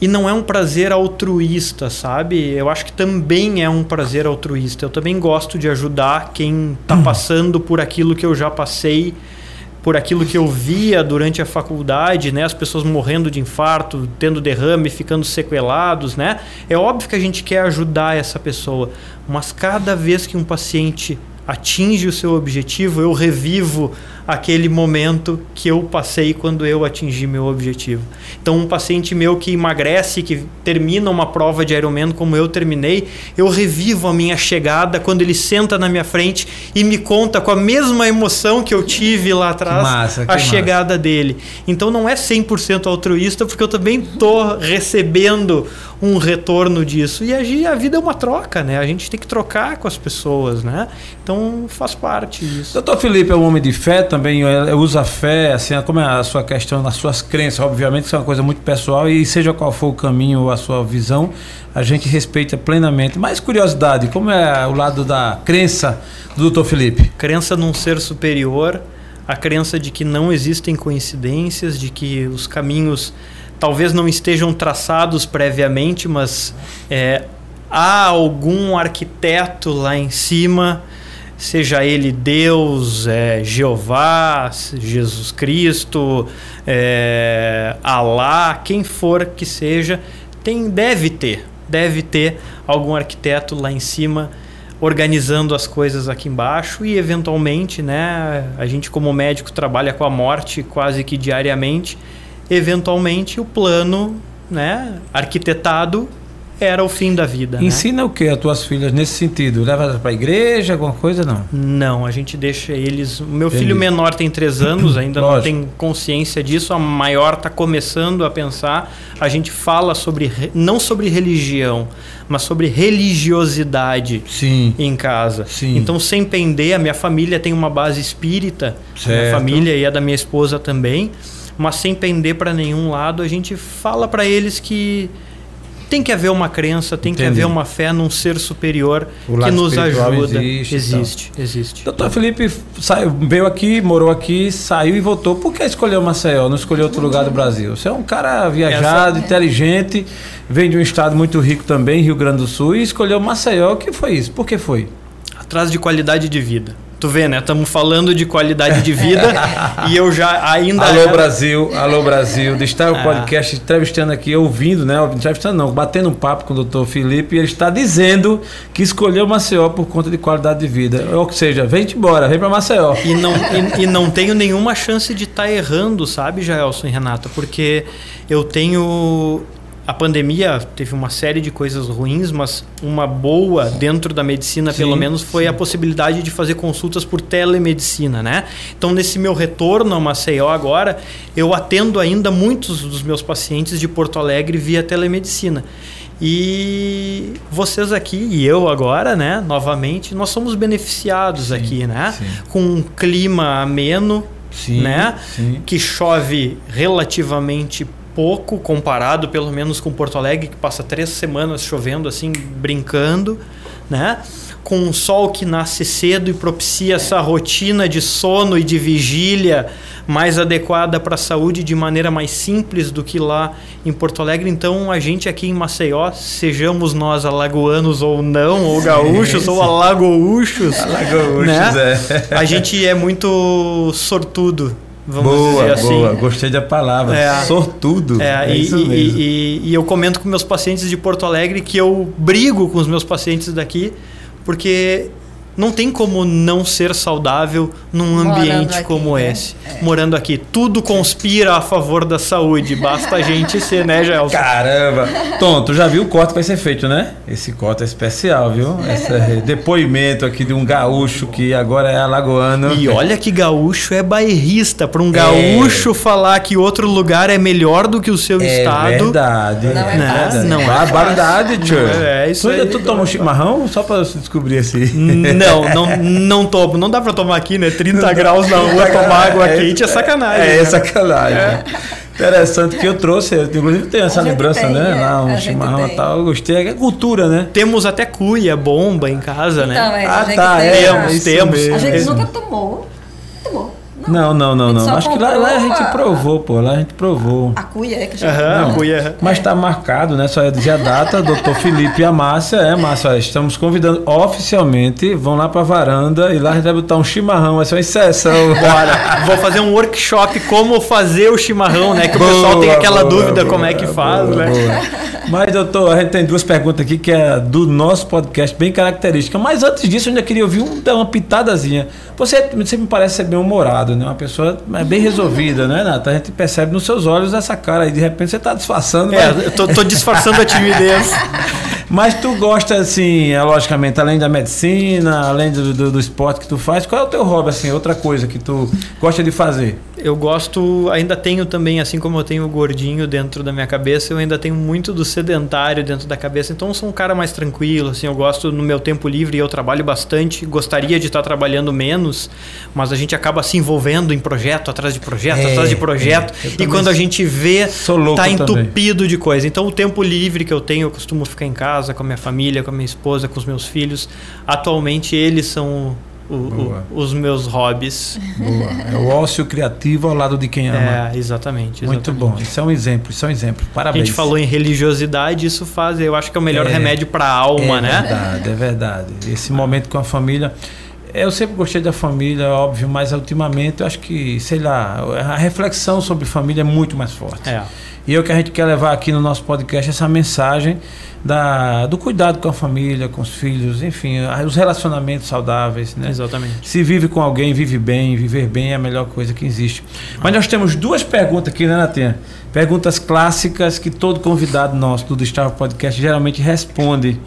Speaker 3: e não é um prazer altruísta, sabe? Eu acho que também é um prazer altruísta. Eu também gosto de ajudar quem está hum. passando por aquilo que eu já passei por aquilo que eu via durante a faculdade, né, as pessoas morrendo de infarto, tendo derrame, ficando sequelados, né? É óbvio que a gente quer ajudar essa pessoa, mas cada vez que um paciente atinge o seu objetivo, eu revivo aquele momento que eu passei quando eu atingi meu objetivo. Então, um paciente meu que emagrece, que termina uma prova de Ironman como eu terminei, eu revivo a minha chegada quando ele senta na minha frente e me conta com a mesma emoção que eu tive lá atrás massa, a chegada dele. Então, não é 100% altruísta, porque eu também estou recebendo um retorno disso. E a, a vida é uma troca, né? A gente tem que trocar com as pessoas, né? Então, faz parte disso.
Speaker 1: Doutor Felipe é um homem de fé também? Também usa a fé, assim, como é a sua questão, nas suas crenças, obviamente isso é uma coisa muito pessoal e seja qual for o caminho ou a sua visão, a gente respeita plenamente. Mas curiosidade, como é o lado da crença do Dr. Felipe?
Speaker 3: Crença num ser superior, a crença de que não existem coincidências, de que os caminhos talvez não estejam traçados previamente, mas é, há algum arquiteto lá em cima seja ele Deus, é, Jeová, Jesus Cristo, é, Alá, quem for que seja, tem, deve ter, deve ter algum arquiteto lá em cima organizando as coisas aqui embaixo e eventualmente, né, a gente como médico trabalha com a morte quase que diariamente, eventualmente o plano, né, arquitetado era o fim da vida.
Speaker 1: Né? Ensina
Speaker 3: né?
Speaker 1: o que as tuas filhas nesse sentido? Leva para a igreja, alguma coisa não?
Speaker 3: Não, a gente deixa eles. O meu Entendi. filho menor tem três anos, ainda não tem consciência disso. A maior está começando a pensar. A gente fala sobre não sobre religião, mas sobre religiosidade
Speaker 1: Sim.
Speaker 3: em casa.
Speaker 1: Sim.
Speaker 3: Então, sem pender, a minha família tem uma base espírita, certo. a minha família e a da minha esposa também. Mas sem pender para nenhum lado, a gente fala para eles que tem que haver uma crença, tem Entendi. que haver uma fé num ser superior que nos ajuda.
Speaker 1: Existe,
Speaker 3: existe, então. existe.
Speaker 1: Doutor Felipe saiu, veio aqui, morou aqui, saiu e voltou. Por que escolheu Maceió, não escolheu outro lugar do Brasil? Você é um cara viajado, Essa... inteligente, vem de um estado muito rico também, Rio Grande do Sul, e escolheu Maceió. O que foi isso? Por que foi?
Speaker 3: Atrás de qualidade de vida. Tu vê, né? Estamos falando de qualidade de vida e eu já ainda.
Speaker 1: Alô, Brasil, alô, Brasil. De estar o ah. podcast entrevistando aqui, ouvindo, né? Entrevistando não, batendo um papo com o doutor Felipe e ele está dizendo que escolheu Maceió por conta de qualidade de vida. Ou seja, vem embora, vem para Maceió.
Speaker 3: E não, e, e, não tenho nenhuma chance de estar tá errando, sabe, Jaelson e Renata? Porque eu tenho a pandemia teve uma série de coisas ruins, mas uma boa dentro da medicina, sim, pelo menos, foi sim. a possibilidade de fazer consultas por telemedicina, né? Então, nesse meu retorno a Maceió agora, eu atendo ainda muitos dos meus pacientes de Porto Alegre via telemedicina. E vocês aqui e eu agora, né, novamente, nós somos beneficiados sim, aqui, né? Com um clima ameno, né? Que chove relativamente pouco comparado, pelo menos com Porto Alegre, que passa três semanas chovendo assim, brincando, né? com um sol que nasce cedo e propicia essa rotina de sono e de vigília mais adequada para a saúde de maneira mais simples do que lá em Porto Alegre. Então, a gente aqui em Maceió, sejamos nós alagoanos ou não, ou gaúchos ou alagoúchos,
Speaker 1: Alagoúchos,
Speaker 3: né?
Speaker 1: é.
Speaker 3: a gente é muito sortudo. Vamos
Speaker 1: boa,
Speaker 3: dizer assim.
Speaker 1: boa. Gostei da palavra.
Speaker 3: É.
Speaker 1: Sortudo.
Speaker 3: É,
Speaker 1: É,
Speaker 3: e, e- e- e eu comento com meus pacientes de Porto Alegre que eu brigo com os meus pacientes daqui, porque não tem como não ser saudável num ambiente
Speaker 2: aqui,
Speaker 3: como
Speaker 2: né?
Speaker 3: esse. Morando aqui. Tudo conspira a favor da saúde. Basta a gente ser, né, Gelson?
Speaker 1: Caramba! Tom, tu já viu o corte que vai ser feito, né? Esse corte é especial, viu? Esse é depoimento aqui de um gaúcho que agora é alagoano.
Speaker 3: E olha que gaúcho é bairrista. Para um
Speaker 1: É.
Speaker 3: gaúcho falar que outro lugar é melhor do que o seu
Speaker 1: É
Speaker 3: estado.
Speaker 1: verdade.
Speaker 2: Não é
Speaker 3: Né?
Speaker 2: fácil.
Speaker 3: Não é
Speaker 1: Barbaridade, tio.
Speaker 3: É, isso
Speaker 1: tu
Speaker 3: aí.
Speaker 1: tu toma um chimarrão só pra se descobrir assim?
Speaker 3: Não, não, não tomo. Não dá pra tomar aqui, né? 30 graus na rua, tomar água
Speaker 1: É,
Speaker 3: quente é sacanagem.
Speaker 1: É,
Speaker 3: né?
Speaker 1: sacanagem. Interessante que eu trouxe, eu, inclusive tem essa lembrança,
Speaker 2: tem,
Speaker 1: né?
Speaker 2: é,
Speaker 1: Lá, um chimarrão e tal. Eu gostei. É cultura, né?
Speaker 3: Temos até cuia, bomba em casa, né?
Speaker 2: Então, é,
Speaker 1: Ah, tá,
Speaker 2: tem
Speaker 1: é,
Speaker 3: Temos, temos.
Speaker 2: A gente nunca tomou.
Speaker 1: Não, não, não,
Speaker 2: A gente
Speaker 1: não. Acho que lá, lá a gente
Speaker 2: a-
Speaker 1: provou, pô. Lá a gente provou.
Speaker 2: A cuia é que chama.
Speaker 3: Aham,
Speaker 1: Não.
Speaker 3: cuia.
Speaker 1: Mas está marcado, né? Só ia dizer a data, doutor Felipe e a Márcia. É, Márcia, estamos convidando oficialmente. Vão lá para a varanda e lá a gente vai botar um chimarrão, vai ser uma exceção.
Speaker 3: Bora. Vou fazer um workshop como fazer o chimarrão, né? Que o
Speaker 1: Boa,
Speaker 3: pessoal tem aquela
Speaker 1: boa,
Speaker 3: dúvida
Speaker 1: boa,
Speaker 3: como é que faz,
Speaker 1: boa,
Speaker 3: né?
Speaker 1: boa. Mas, doutor, a gente tem duas perguntas aqui que é do nosso podcast, bem característica. Mas antes disso, eu ainda queria ouvir um, uma pitadazinha. Você sempre me parece ser bem humorado, né? Uma pessoa bem resolvida, né, Nata? A gente percebe nos seus olhos essa cara aí. De repente você está disfarçando.
Speaker 3: É,
Speaker 1: mas-
Speaker 3: eu tô, tô disfarçando a timidez.
Speaker 1: Mas tu gosta, assim, é, logicamente, além da medicina, além do, do, do esporte que tu faz, qual é o teu hobby, assim, outra coisa que tu gosta de fazer?
Speaker 3: Eu gosto, ainda tenho também, assim como eu tenho o gordinho dentro da minha cabeça, eu ainda tenho muito do sedentário dentro da cabeça. Então eu sou um cara mais tranquilo, assim, eu gosto no meu tempo livre, eu trabalho bastante, gostaria de estar trabalhando menos, mas a gente acaba se envolvendo em projeto atrás de projeto,
Speaker 1: É,
Speaker 3: atrás de projeto,
Speaker 1: é.
Speaker 3: E
Speaker 1: também
Speaker 3: quando a gente vê, tá
Speaker 1: também.
Speaker 3: entupido de coisa. Então o tempo livre que eu tenho, eu costumo ficar em casa com a minha família, com a minha esposa, com os meus filhos. Atualmente eles são o- o- os meus hobbies.
Speaker 1: Boa. É o ócio criativo ao lado de quem ama.
Speaker 3: É, exatamente.
Speaker 1: Muito
Speaker 3: exatamente.
Speaker 1: bom. Isso é um exemplo, isso é um exemplo.
Speaker 3: A
Speaker 1: Parabéns.
Speaker 3: gente falou em religiosidade, isso faz, eu acho que é o melhor
Speaker 1: É.
Speaker 3: remédio para a alma,
Speaker 1: é
Speaker 3: né?
Speaker 1: verdade, é verdade. Esse momento com a família. Eu sempre gostei da família, óbvio, mas ultimamente eu acho que, sei lá, a reflexão sobre família é muito mais forte.
Speaker 3: É.
Speaker 1: E é o que a gente quer levar aqui no nosso podcast, essa mensagem da, do cuidado com a família, com os filhos, enfim, os relacionamentos saudáveis, né?
Speaker 3: Exatamente.
Speaker 1: Se vive com alguém, vive bem. Viver bem é a melhor coisa que existe. Mas nós temos duas perguntas aqui, né, Natinha? Perguntas clássicas que todo convidado nosso do Gustavo Podcast geralmente responde.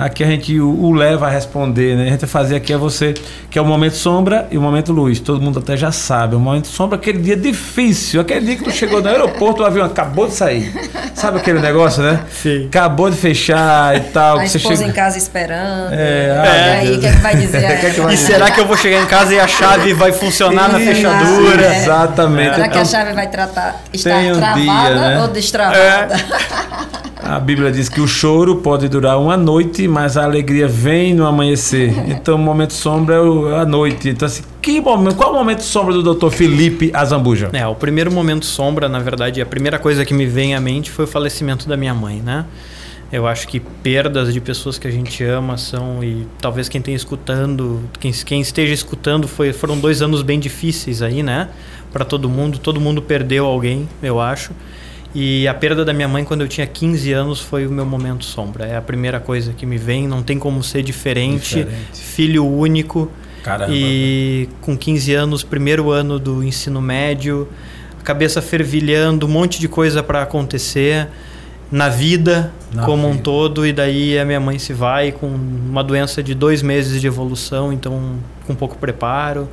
Speaker 1: Aqui a gente o, o leva a responder, né? A gente vai fazer aqui é você, que é o momento sombra e o momento luz. Todo mundo até já sabe. O momento sombra é aquele dia difícil, aquele dia que tu chegou no aeroporto, o avião acabou de sair. Sabe aquele negócio, né?
Speaker 3: Sim.
Speaker 1: Acabou de fechar e tal.
Speaker 2: A
Speaker 1: que você
Speaker 2: esposa
Speaker 1: chega...
Speaker 2: em casa esperando.
Speaker 1: É,
Speaker 2: e
Speaker 1: ai,
Speaker 2: aí,
Speaker 1: meu
Speaker 2: o que, é que vai dizer?
Speaker 1: Que é que vai
Speaker 3: E será que eu vou chegar em casa e a chave vai funcionar na fechadura?
Speaker 2: É.
Speaker 1: Exatamente.
Speaker 2: Será que
Speaker 1: Então,
Speaker 2: a chave vai tratar, estar
Speaker 1: um
Speaker 2: travada
Speaker 1: dia, né?
Speaker 2: ou destravada?
Speaker 1: A Bíblia diz que o choro pode durar uma noite, mas a alegria vem no amanhecer. Então, o momento sombra é o- a noite. Então, assim, que momento, qual o momento sombra do Dr. Felipe Azambuja?
Speaker 3: É, o primeiro momento sombra, na verdade, a primeira coisa que me vem à mente foi o falecimento da minha mãe, né? Eu acho que perdas de pessoas que a gente ama são e talvez quem tenha escutando, quem, quem esteja escutando foi, foram dois anos bem difíceis aí, né? Para todo mundo, todo mundo perdeu alguém, eu acho. E a perda da minha mãe quando eu tinha 15 anos foi o meu momento sombra. É a primeira coisa que me vem, não tem como ser diferente.
Speaker 1: Diferente.
Speaker 3: Filho único.
Speaker 1: Caramba.
Speaker 3: E com 15 anos, primeiro ano do ensino médio, cabeça fervilhando, um monte de coisa para acontecer na vida
Speaker 1: Na
Speaker 3: como um
Speaker 1: vida.
Speaker 3: todo. E daí a minha mãe se vai com uma doença de dois meses de evolução, então com pouco preparo.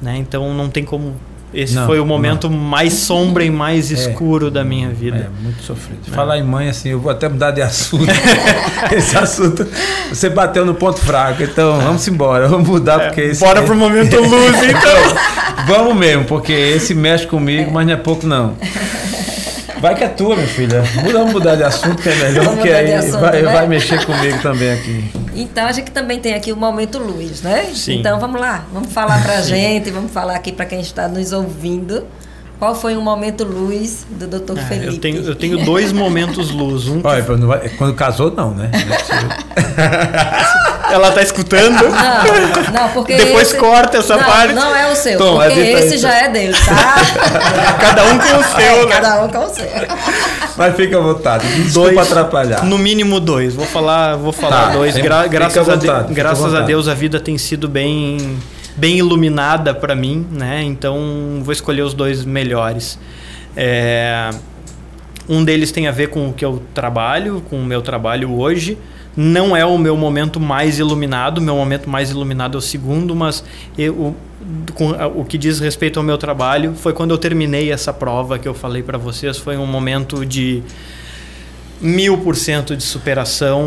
Speaker 3: Né? Então não tem como. Esse
Speaker 1: Não,
Speaker 3: foi o momento mais sombra e mais
Speaker 1: É.
Speaker 3: escuro da minha vida.
Speaker 1: É, muito sofrido. Falar em mãe, assim, eu vou até mudar de assunto. esse assunto, você bateu no ponto fraco. Então, vamos embora, vamos mudar, porque esse.
Speaker 3: É. Bora pro momento luz, então!
Speaker 1: Vamos mesmo, porque esse mexe comigo, mas não é pouco, não. Vai que é tua, minha filha. Vamos mudar de assunto, que é melhor, que aí
Speaker 2: assunto,
Speaker 1: vai,
Speaker 2: né?
Speaker 1: vai mexer comigo também aqui.
Speaker 2: Então a gente também tem aqui o momento luz, né?
Speaker 3: Sim.
Speaker 2: Então vamos lá, vamos falar pra gente, vamos falar aqui para quem está nos ouvindo. Qual foi o momento luz do Dr.
Speaker 3: Ah,
Speaker 2: Felipe?
Speaker 3: eu, tenho, eu tenho dois momentos luz. Um que
Speaker 1: Olha, quando, vai- quando casou, não, né? Não é possível.
Speaker 3: ela tá escutando.
Speaker 2: Não, não, porque
Speaker 3: Depois
Speaker 2: esse-
Speaker 3: corta essa
Speaker 2: não,
Speaker 3: parte.
Speaker 2: Não é o seu,
Speaker 1: Tom,
Speaker 2: porque
Speaker 1: edita
Speaker 2: esse já é dele, tá?
Speaker 3: Cada um com o seu, né?
Speaker 2: Cada um com o seu.
Speaker 1: Mas fica à vontade. Desculpa
Speaker 3: Dois.
Speaker 1: atrapalhar.
Speaker 3: No mínimo dois. Vou falar, vou falar
Speaker 1: Tá,
Speaker 3: dois. Gra- graças a, de-
Speaker 1: vontade, à
Speaker 3: graças a
Speaker 1: vontade.
Speaker 3: Deus a vida tem sido bem, bem iluminada para mim, né? Então vou escolher os dois melhores. É, um deles tem a ver com o que eu trabalho, com o meu trabalho hoje. Não é o meu momento mais iluminado, meu momento mais iluminado é o segundo, mas eu, o, o que diz respeito ao meu trabalho foi quando eu terminei essa prova que eu falei para vocês. Foi um momento de mil por cento de superação,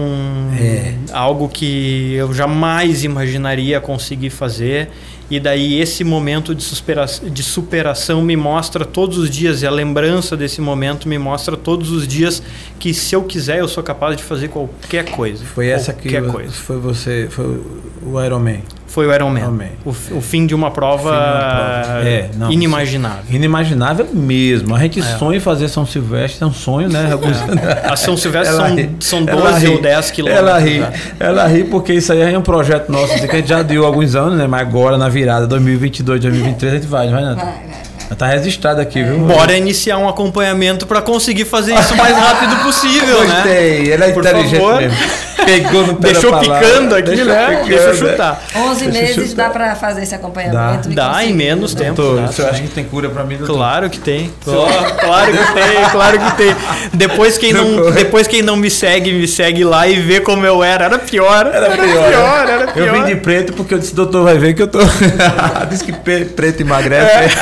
Speaker 1: É.
Speaker 3: algo que eu jamais imaginaria conseguir fazer. E daí esse momento de, supera de superação me mostra todos os dias, e a lembrança desse momento me mostra todos os dias que se eu quiser eu sou capaz de fazer qualquer coisa.
Speaker 1: Foi essa que
Speaker 3: coisa.
Speaker 1: foi você, foi o Iron Man.
Speaker 3: Foi o Ironman.
Speaker 1: Ironman.
Speaker 3: O, o fim de uma prova,
Speaker 1: de uma prova. É, não,
Speaker 3: inimaginável.
Speaker 1: Inimaginável mesmo. A gente
Speaker 3: É.
Speaker 1: sonha em fazer São Silvestre, é um sonho, né? Alguns-
Speaker 3: A São Silvestre
Speaker 1: Ela
Speaker 3: são,
Speaker 1: ri.
Speaker 3: são
Speaker 1: Ela
Speaker 3: 12
Speaker 1: ri.
Speaker 3: ou 10 quilômetros.
Speaker 1: Ela ri,
Speaker 3: né?
Speaker 1: ela ri porque isso aí é um projeto nosso assim, que a gente já deu alguns anos, né? Mas agora na virada 2022, 2023 a gente vai, não vai, Nath?
Speaker 2: Vai,
Speaker 1: tá registrado aqui, viu?
Speaker 3: Bora iniciar um acompanhamento para conseguir fazer isso o mais rápido possível, né?
Speaker 1: Gostei, ela é
Speaker 3: Por
Speaker 1: inteligente
Speaker 3: favor.
Speaker 1: mesmo. Pegou no pé
Speaker 3: Deixou
Speaker 1: da
Speaker 3: picando aqui,
Speaker 1: Deixou
Speaker 3: né?
Speaker 1: picando,
Speaker 3: Deixa eu chutar.
Speaker 2: 11
Speaker 1: Deixa
Speaker 2: meses
Speaker 1: chutar.
Speaker 2: dá para fazer esse acompanhamento.
Speaker 3: Dá,
Speaker 2: conseguir,
Speaker 3: em menos
Speaker 2: né?
Speaker 3: tempo.
Speaker 1: Doutor,
Speaker 3: Dá,
Speaker 1: você acha que tem cura pra mim, doutor?
Speaker 3: Claro que tem. Claro que tem, claro que tem. Depois quem, não, depois quem não me segue, me segue lá e vê como eu era. Era pior.
Speaker 1: Era pior,
Speaker 3: pior,
Speaker 1: né?
Speaker 3: era pior.
Speaker 1: Eu vim de preto porque eu disse, doutor, vai ver que eu tô. Diz que preto emagrece.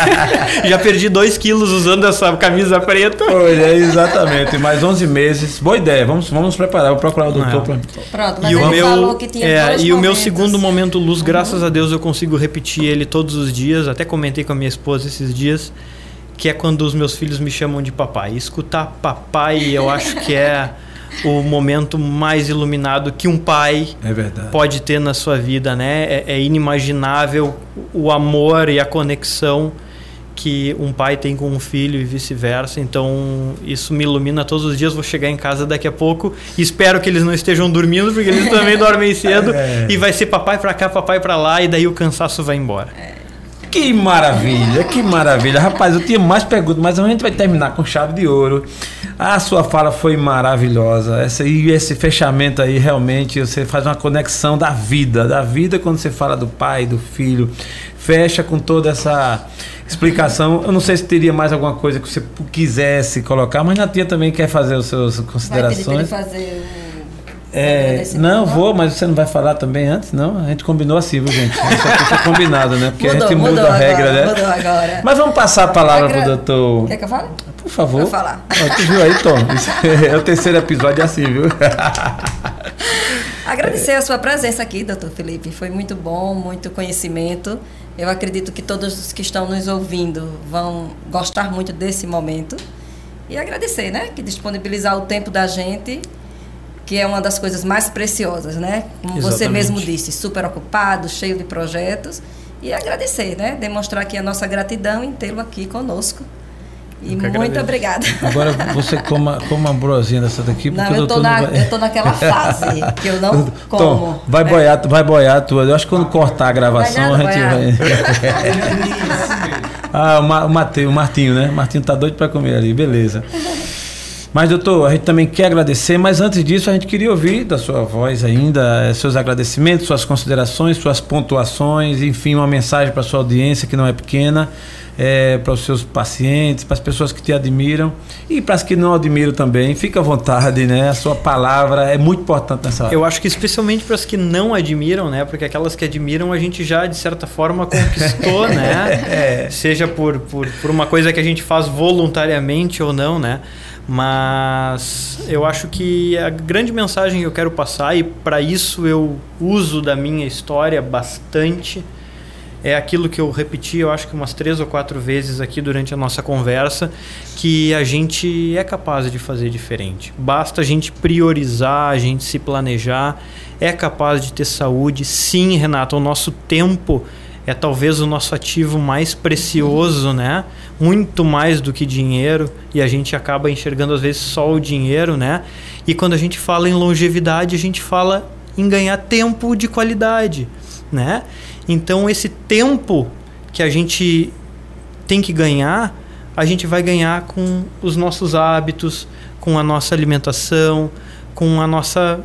Speaker 3: Já perdi 2 quilos usando essa camisa preta.
Speaker 1: Pois é, exatamente. Mais 11 meses. Boa ideia. Vamos, vamos nos preparar. Vou procurar o doutor.
Speaker 3: Não.
Speaker 1: pra-
Speaker 2: Pronto, mas
Speaker 3: E o
Speaker 2: ele
Speaker 3: meu,
Speaker 2: falou que tinha
Speaker 3: é,
Speaker 2: dois
Speaker 3: e o meu segundo momento luz, graças a Deus, eu consigo repetir ele todos os dias. Até comentei com a minha esposa esses dias, que é quando os meus filhos me chamam de papai. Escutar papai, eu acho que é o momento mais iluminado que um pai
Speaker 1: É verdade.
Speaker 3: pode ter na sua vida, né? É, é inimaginável o amor e a conexão que um pai tem com um filho e vice-versa. Então, isso me ilumina todos os dias. Vou chegar em casa daqui a pouco e espero que eles não estejam dormindo, porque eles também dormem cedo.
Speaker 1: É.
Speaker 3: E vai ser papai pra cá, papai pra lá, e daí o cansaço vai embora.
Speaker 1: Que maravilha, que maravilha. Rapaz, eu tinha mais perguntas, mas a gente vai terminar com chave de ouro. A sua fala foi maravilhosa. Essa, e esse fechamento aí, realmente, você faz uma conexão da vida. Da vida quando você fala do pai, do filho. Fecha com toda essa explicação. Eu não sei se teria mais alguma coisa que você quisesse colocar, mas Natinha também quer fazer as suas considerações.
Speaker 2: fazer o...
Speaker 1: É, não, vou, mas você não vai falar também antes? Não, a gente combinou assim, viu, gente? Isso aqui foi combinado, né? Porque a
Speaker 2: Mudou,
Speaker 1: gente muda a regra,
Speaker 2: agora,
Speaker 1: né?
Speaker 2: mudou agora.
Speaker 1: Mas vamos passar a palavra
Speaker 2: Agra-
Speaker 1: pro doutor.
Speaker 2: Quer que eu fale?
Speaker 1: Por favor.
Speaker 2: Vou falar.
Speaker 1: Ó, tu viu aí, Tom? Isso é o terceiro episódio assim, viu?
Speaker 2: Agradecer a sua presença aqui, doutor Felipe. Foi muito bom, muito conhecimento. Eu acredito que todos os que estão nos ouvindo vão gostar muito desse momento. E agradecer, né? Que disponibilizar o tempo da gente, que é uma das coisas mais preciosas, né? Como você
Speaker 3: Exatamente.
Speaker 2: mesmo disse, super ocupado, cheio de projetos. E agradecer, né? Demonstrar aqui a nossa gratidão em tê-lo aqui conosco. E muito
Speaker 3: agradeço.
Speaker 2: obrigada.
Speaker 1: Agora você coma, coma uma brosinha dessa daqui, porque
Speaker 2: Não, eu tô, na,
Speaker 1: não vai...
Speaker 2: eu tô naquela fase que eu não como.
Speaker 1: Tom, vai
Speaker 2: É.
Speaker 1: boiar, vai boiar a tua. Eu acho que quando cortar a gravação,
Speaker 2: nada,
Speaker 1: a gente
Speaker 2: vai.
Speaker 1: vai. ah, o, Ma, o Mateu, o Martinho, né? O Martinho tá doido pra comer ali, beleza. Mas, doutor, a gente também quer agradecer, mas antes disso a gente queria ouvir da sua voz ainda eh, seus agradecimentos, suas considerações, suas pontuações, enfim, uma mensagem para sua audiência que não é pequena, eh, para os seus pacientes, para as pessoas que te admiram e para as que não admiram também. Fica à vontade, né? A sua palavra é muito importante nessa hora.
Speaker 3: Eu acho que especialmente para as que não admiram, né? Porque aquelas que admiram a gente já, de certa forma, conquistou, né? Seja por, por, por uma coisa que a gente faz voluntariamente ou não, né? Mas eu acho que a grande mensagem que eu quero passar, e para isso eu uso da minha história bastante, é aquilo que eu repeti, eu acho que umas três ou quatro vezes aqui durante a nossa conversa, que a gente é capaz de fazer diferente. Basta a gente priorizar, a gente se planejar, é capaz de ter saúde. Sim, Renato, o nosso tempo é talvez o nosso ativo mais precioso, né? Muito mais do que dinheiro e a gente acaba enxergando às vezes só o dinheiro, né? E quando a gente fala em longevidade, a gente fala em ganhar tempo de qualidade, né? Então esse tempo que a gente tem que ganhar, a gente vai ganhar com os nossos hábitos, com a nossa alimentação, com a nossa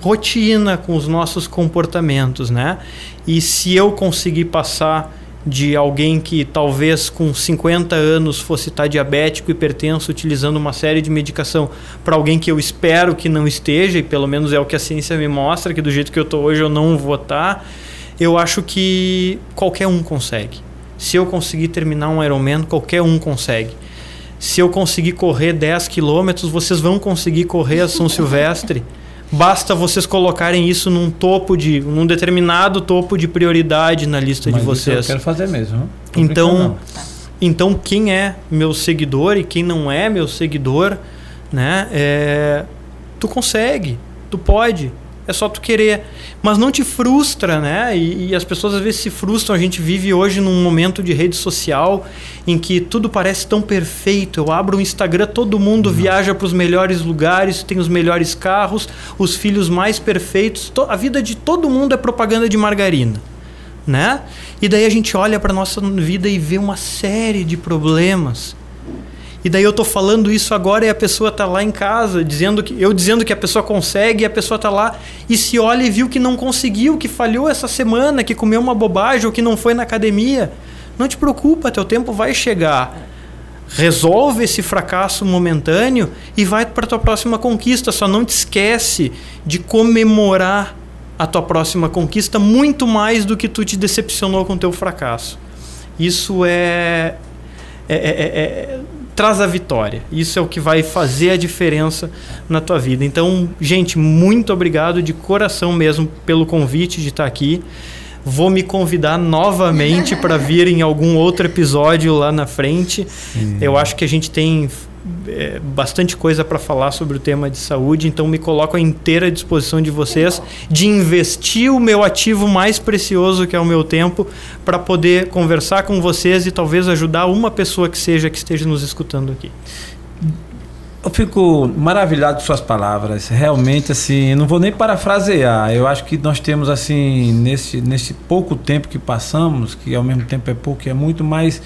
Speaker 3: rotina, com os nossos comportamentos, né? E se eu conseguir passar de alguém que talvez com 50 anos fosse estar diabético, hipertenso, utilizando uma série de medicação, para alguém que eu espero que não esteja, e pelo menos é o que a ciência me mostra, que do jeito que eu estou hoje eu não vou estar, eu acho que qualquer um consegue. Se eu conseguir terminar um Ironman, qualquer um consegue. Se eu conseguir correr 10 quilômetros, vocês vão conseguir correr a São Silvestre. Basta vocês colocarem isso num topo de, num determinado topo de prioridade na lista
Speaker 1: Mas
Speaker 3: de vocês.
Speaker 1: eu quero fazer mesmo.
Speaker 3: Então, então quem é meu seguidor e quem não é meu seguidor, né? É, tu consegue, tu pode. É só tu querer. Mas não te frustra, né? E, e, as pessoas às vezes se frustram. A gente vive hoje num momento de rede social em que tudo parece tão perfeito. Eu abro o Instagram, todo mundo uhum. viaja para os melhores lugares, tem os melhores carros, os filhos mais perfeitos. A vida de todo mundo é propaganda de margarina, né? E daí a gente olha para nossa vida e vê uma série de problemas e daí eu tô falando isso agora e a pessoa tá lá em casa, dizendo que eu dizendo que a pessoa consegue, e a pessoa tá lá e se olha e viu que não conseguiu, que falhou essa semana, que comeu uma bobagem ou que não foi na academia. Não te preocupa, teu tempo vai chegar. Resolve esse fracasso momentâneo e vai para tua próxima conquista. Só não te esquece de comemorar a tua próxima conquista muito mais do que tu te decepcionou com teu fracasso. Isso é, é, é, é traz a vitória. Isso é o que vai fazer a diferença na tua vida. Então, gente, muito obrigado de coração mesmo pelo convite de estar aqui. Vou me convidar novamente para vir em algum outro episódio lá na frente. Sim. Eu acho que a gente tem é, bastante coisa para falar sobre o tema de saúde, então me coloco à inteira disposição de vocês de investir o meu ativo mais precioso, que é o meu tempo, para poder conversar com vocês e talvez ajudar uma pessoa que seja que esteja nos escutando aqui.
Speaker 1: Eu fico maravilhado com suas palavras. Realmente, assim, não vou nem parafrasear. Eu acho que nós temos, assim, nesse, nesse pouco tempo que passamos, que ao mesmo tempo é pouco, é muito mais,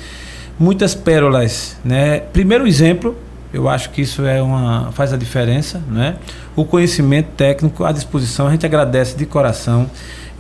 Speaker 1: muitas pérolas, né? Primeiro exemplo, eu acho que isso é uma faz a diferença, né? O conhecimento técnico à disposição, a gente agradece de coração.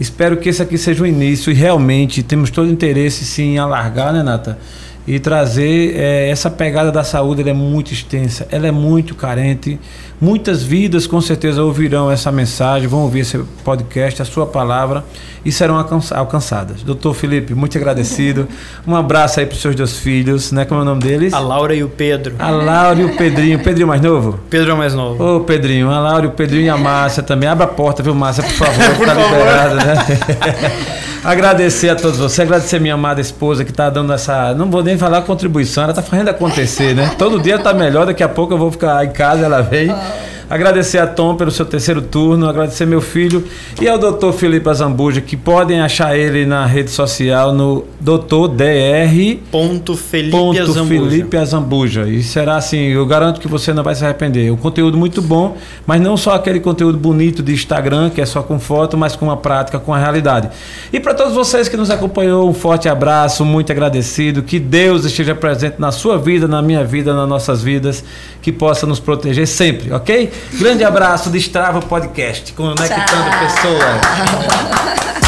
Speaker 1: Espero que esse aqui seja o início e realmente temos todo interesse sim em alargar, né, Nata? E trazer é, essa pegada da saúde, ela é muito extensa, ela é muito carente. Muitas vidas com certeza ouvirão essa mensagem, vão ouvir esse podcast, a sua palavra e serão alcançadas. Doutor Felipe, muito agradecido. Um abraço aí para os seus dois filhos, né? Como é o nome deles?
Speaker 3: A Laura e o Pedro.
Speaker 1: A Laura e o Pedrinho. Pedrinho mais novo?
Speaker 3: Pedro é mais novo.
Speaker 1: Ô, Pedrinho, a Laura e o Pedrinho e a Márcia também. Abra a porta, viu, Márcia, por favor, por tá liberada, né? agradecer a todos vocês, agradecer a minha amada esposa que está dando essa. Não vou nem falar contribuição, ela está fazendo acontecer, né? Todo dia está melhor, daqui a pouco eu vou ficar em casa, ela vem. Agradecer a Tom pelo seu terceiro turno, agradecer meu filho e ao doutor Felipe Azambuja, que podem achar ele na rede social no doutor DR.
Speaker 3: Ponto Felipe, ponto Azambuja.
Speaker 1: Felipe Azambuja. E será assim, eu garanto que você não vai se arrepender. Um conteúdo muito bom, mas não só aquele conteúdo bonito de Instagram, que é só com foto, mas com a prática, com a realidade. E para todos vocês que nos acompanhou, um forte abraço, muito agradecido. Que Deus esteja presente na sua vida, na minha vida, nas nossas vidas, que possa nos proteger sempre, ok? Grande abraço de Strava Podcast, conectando Tchau. pessoas.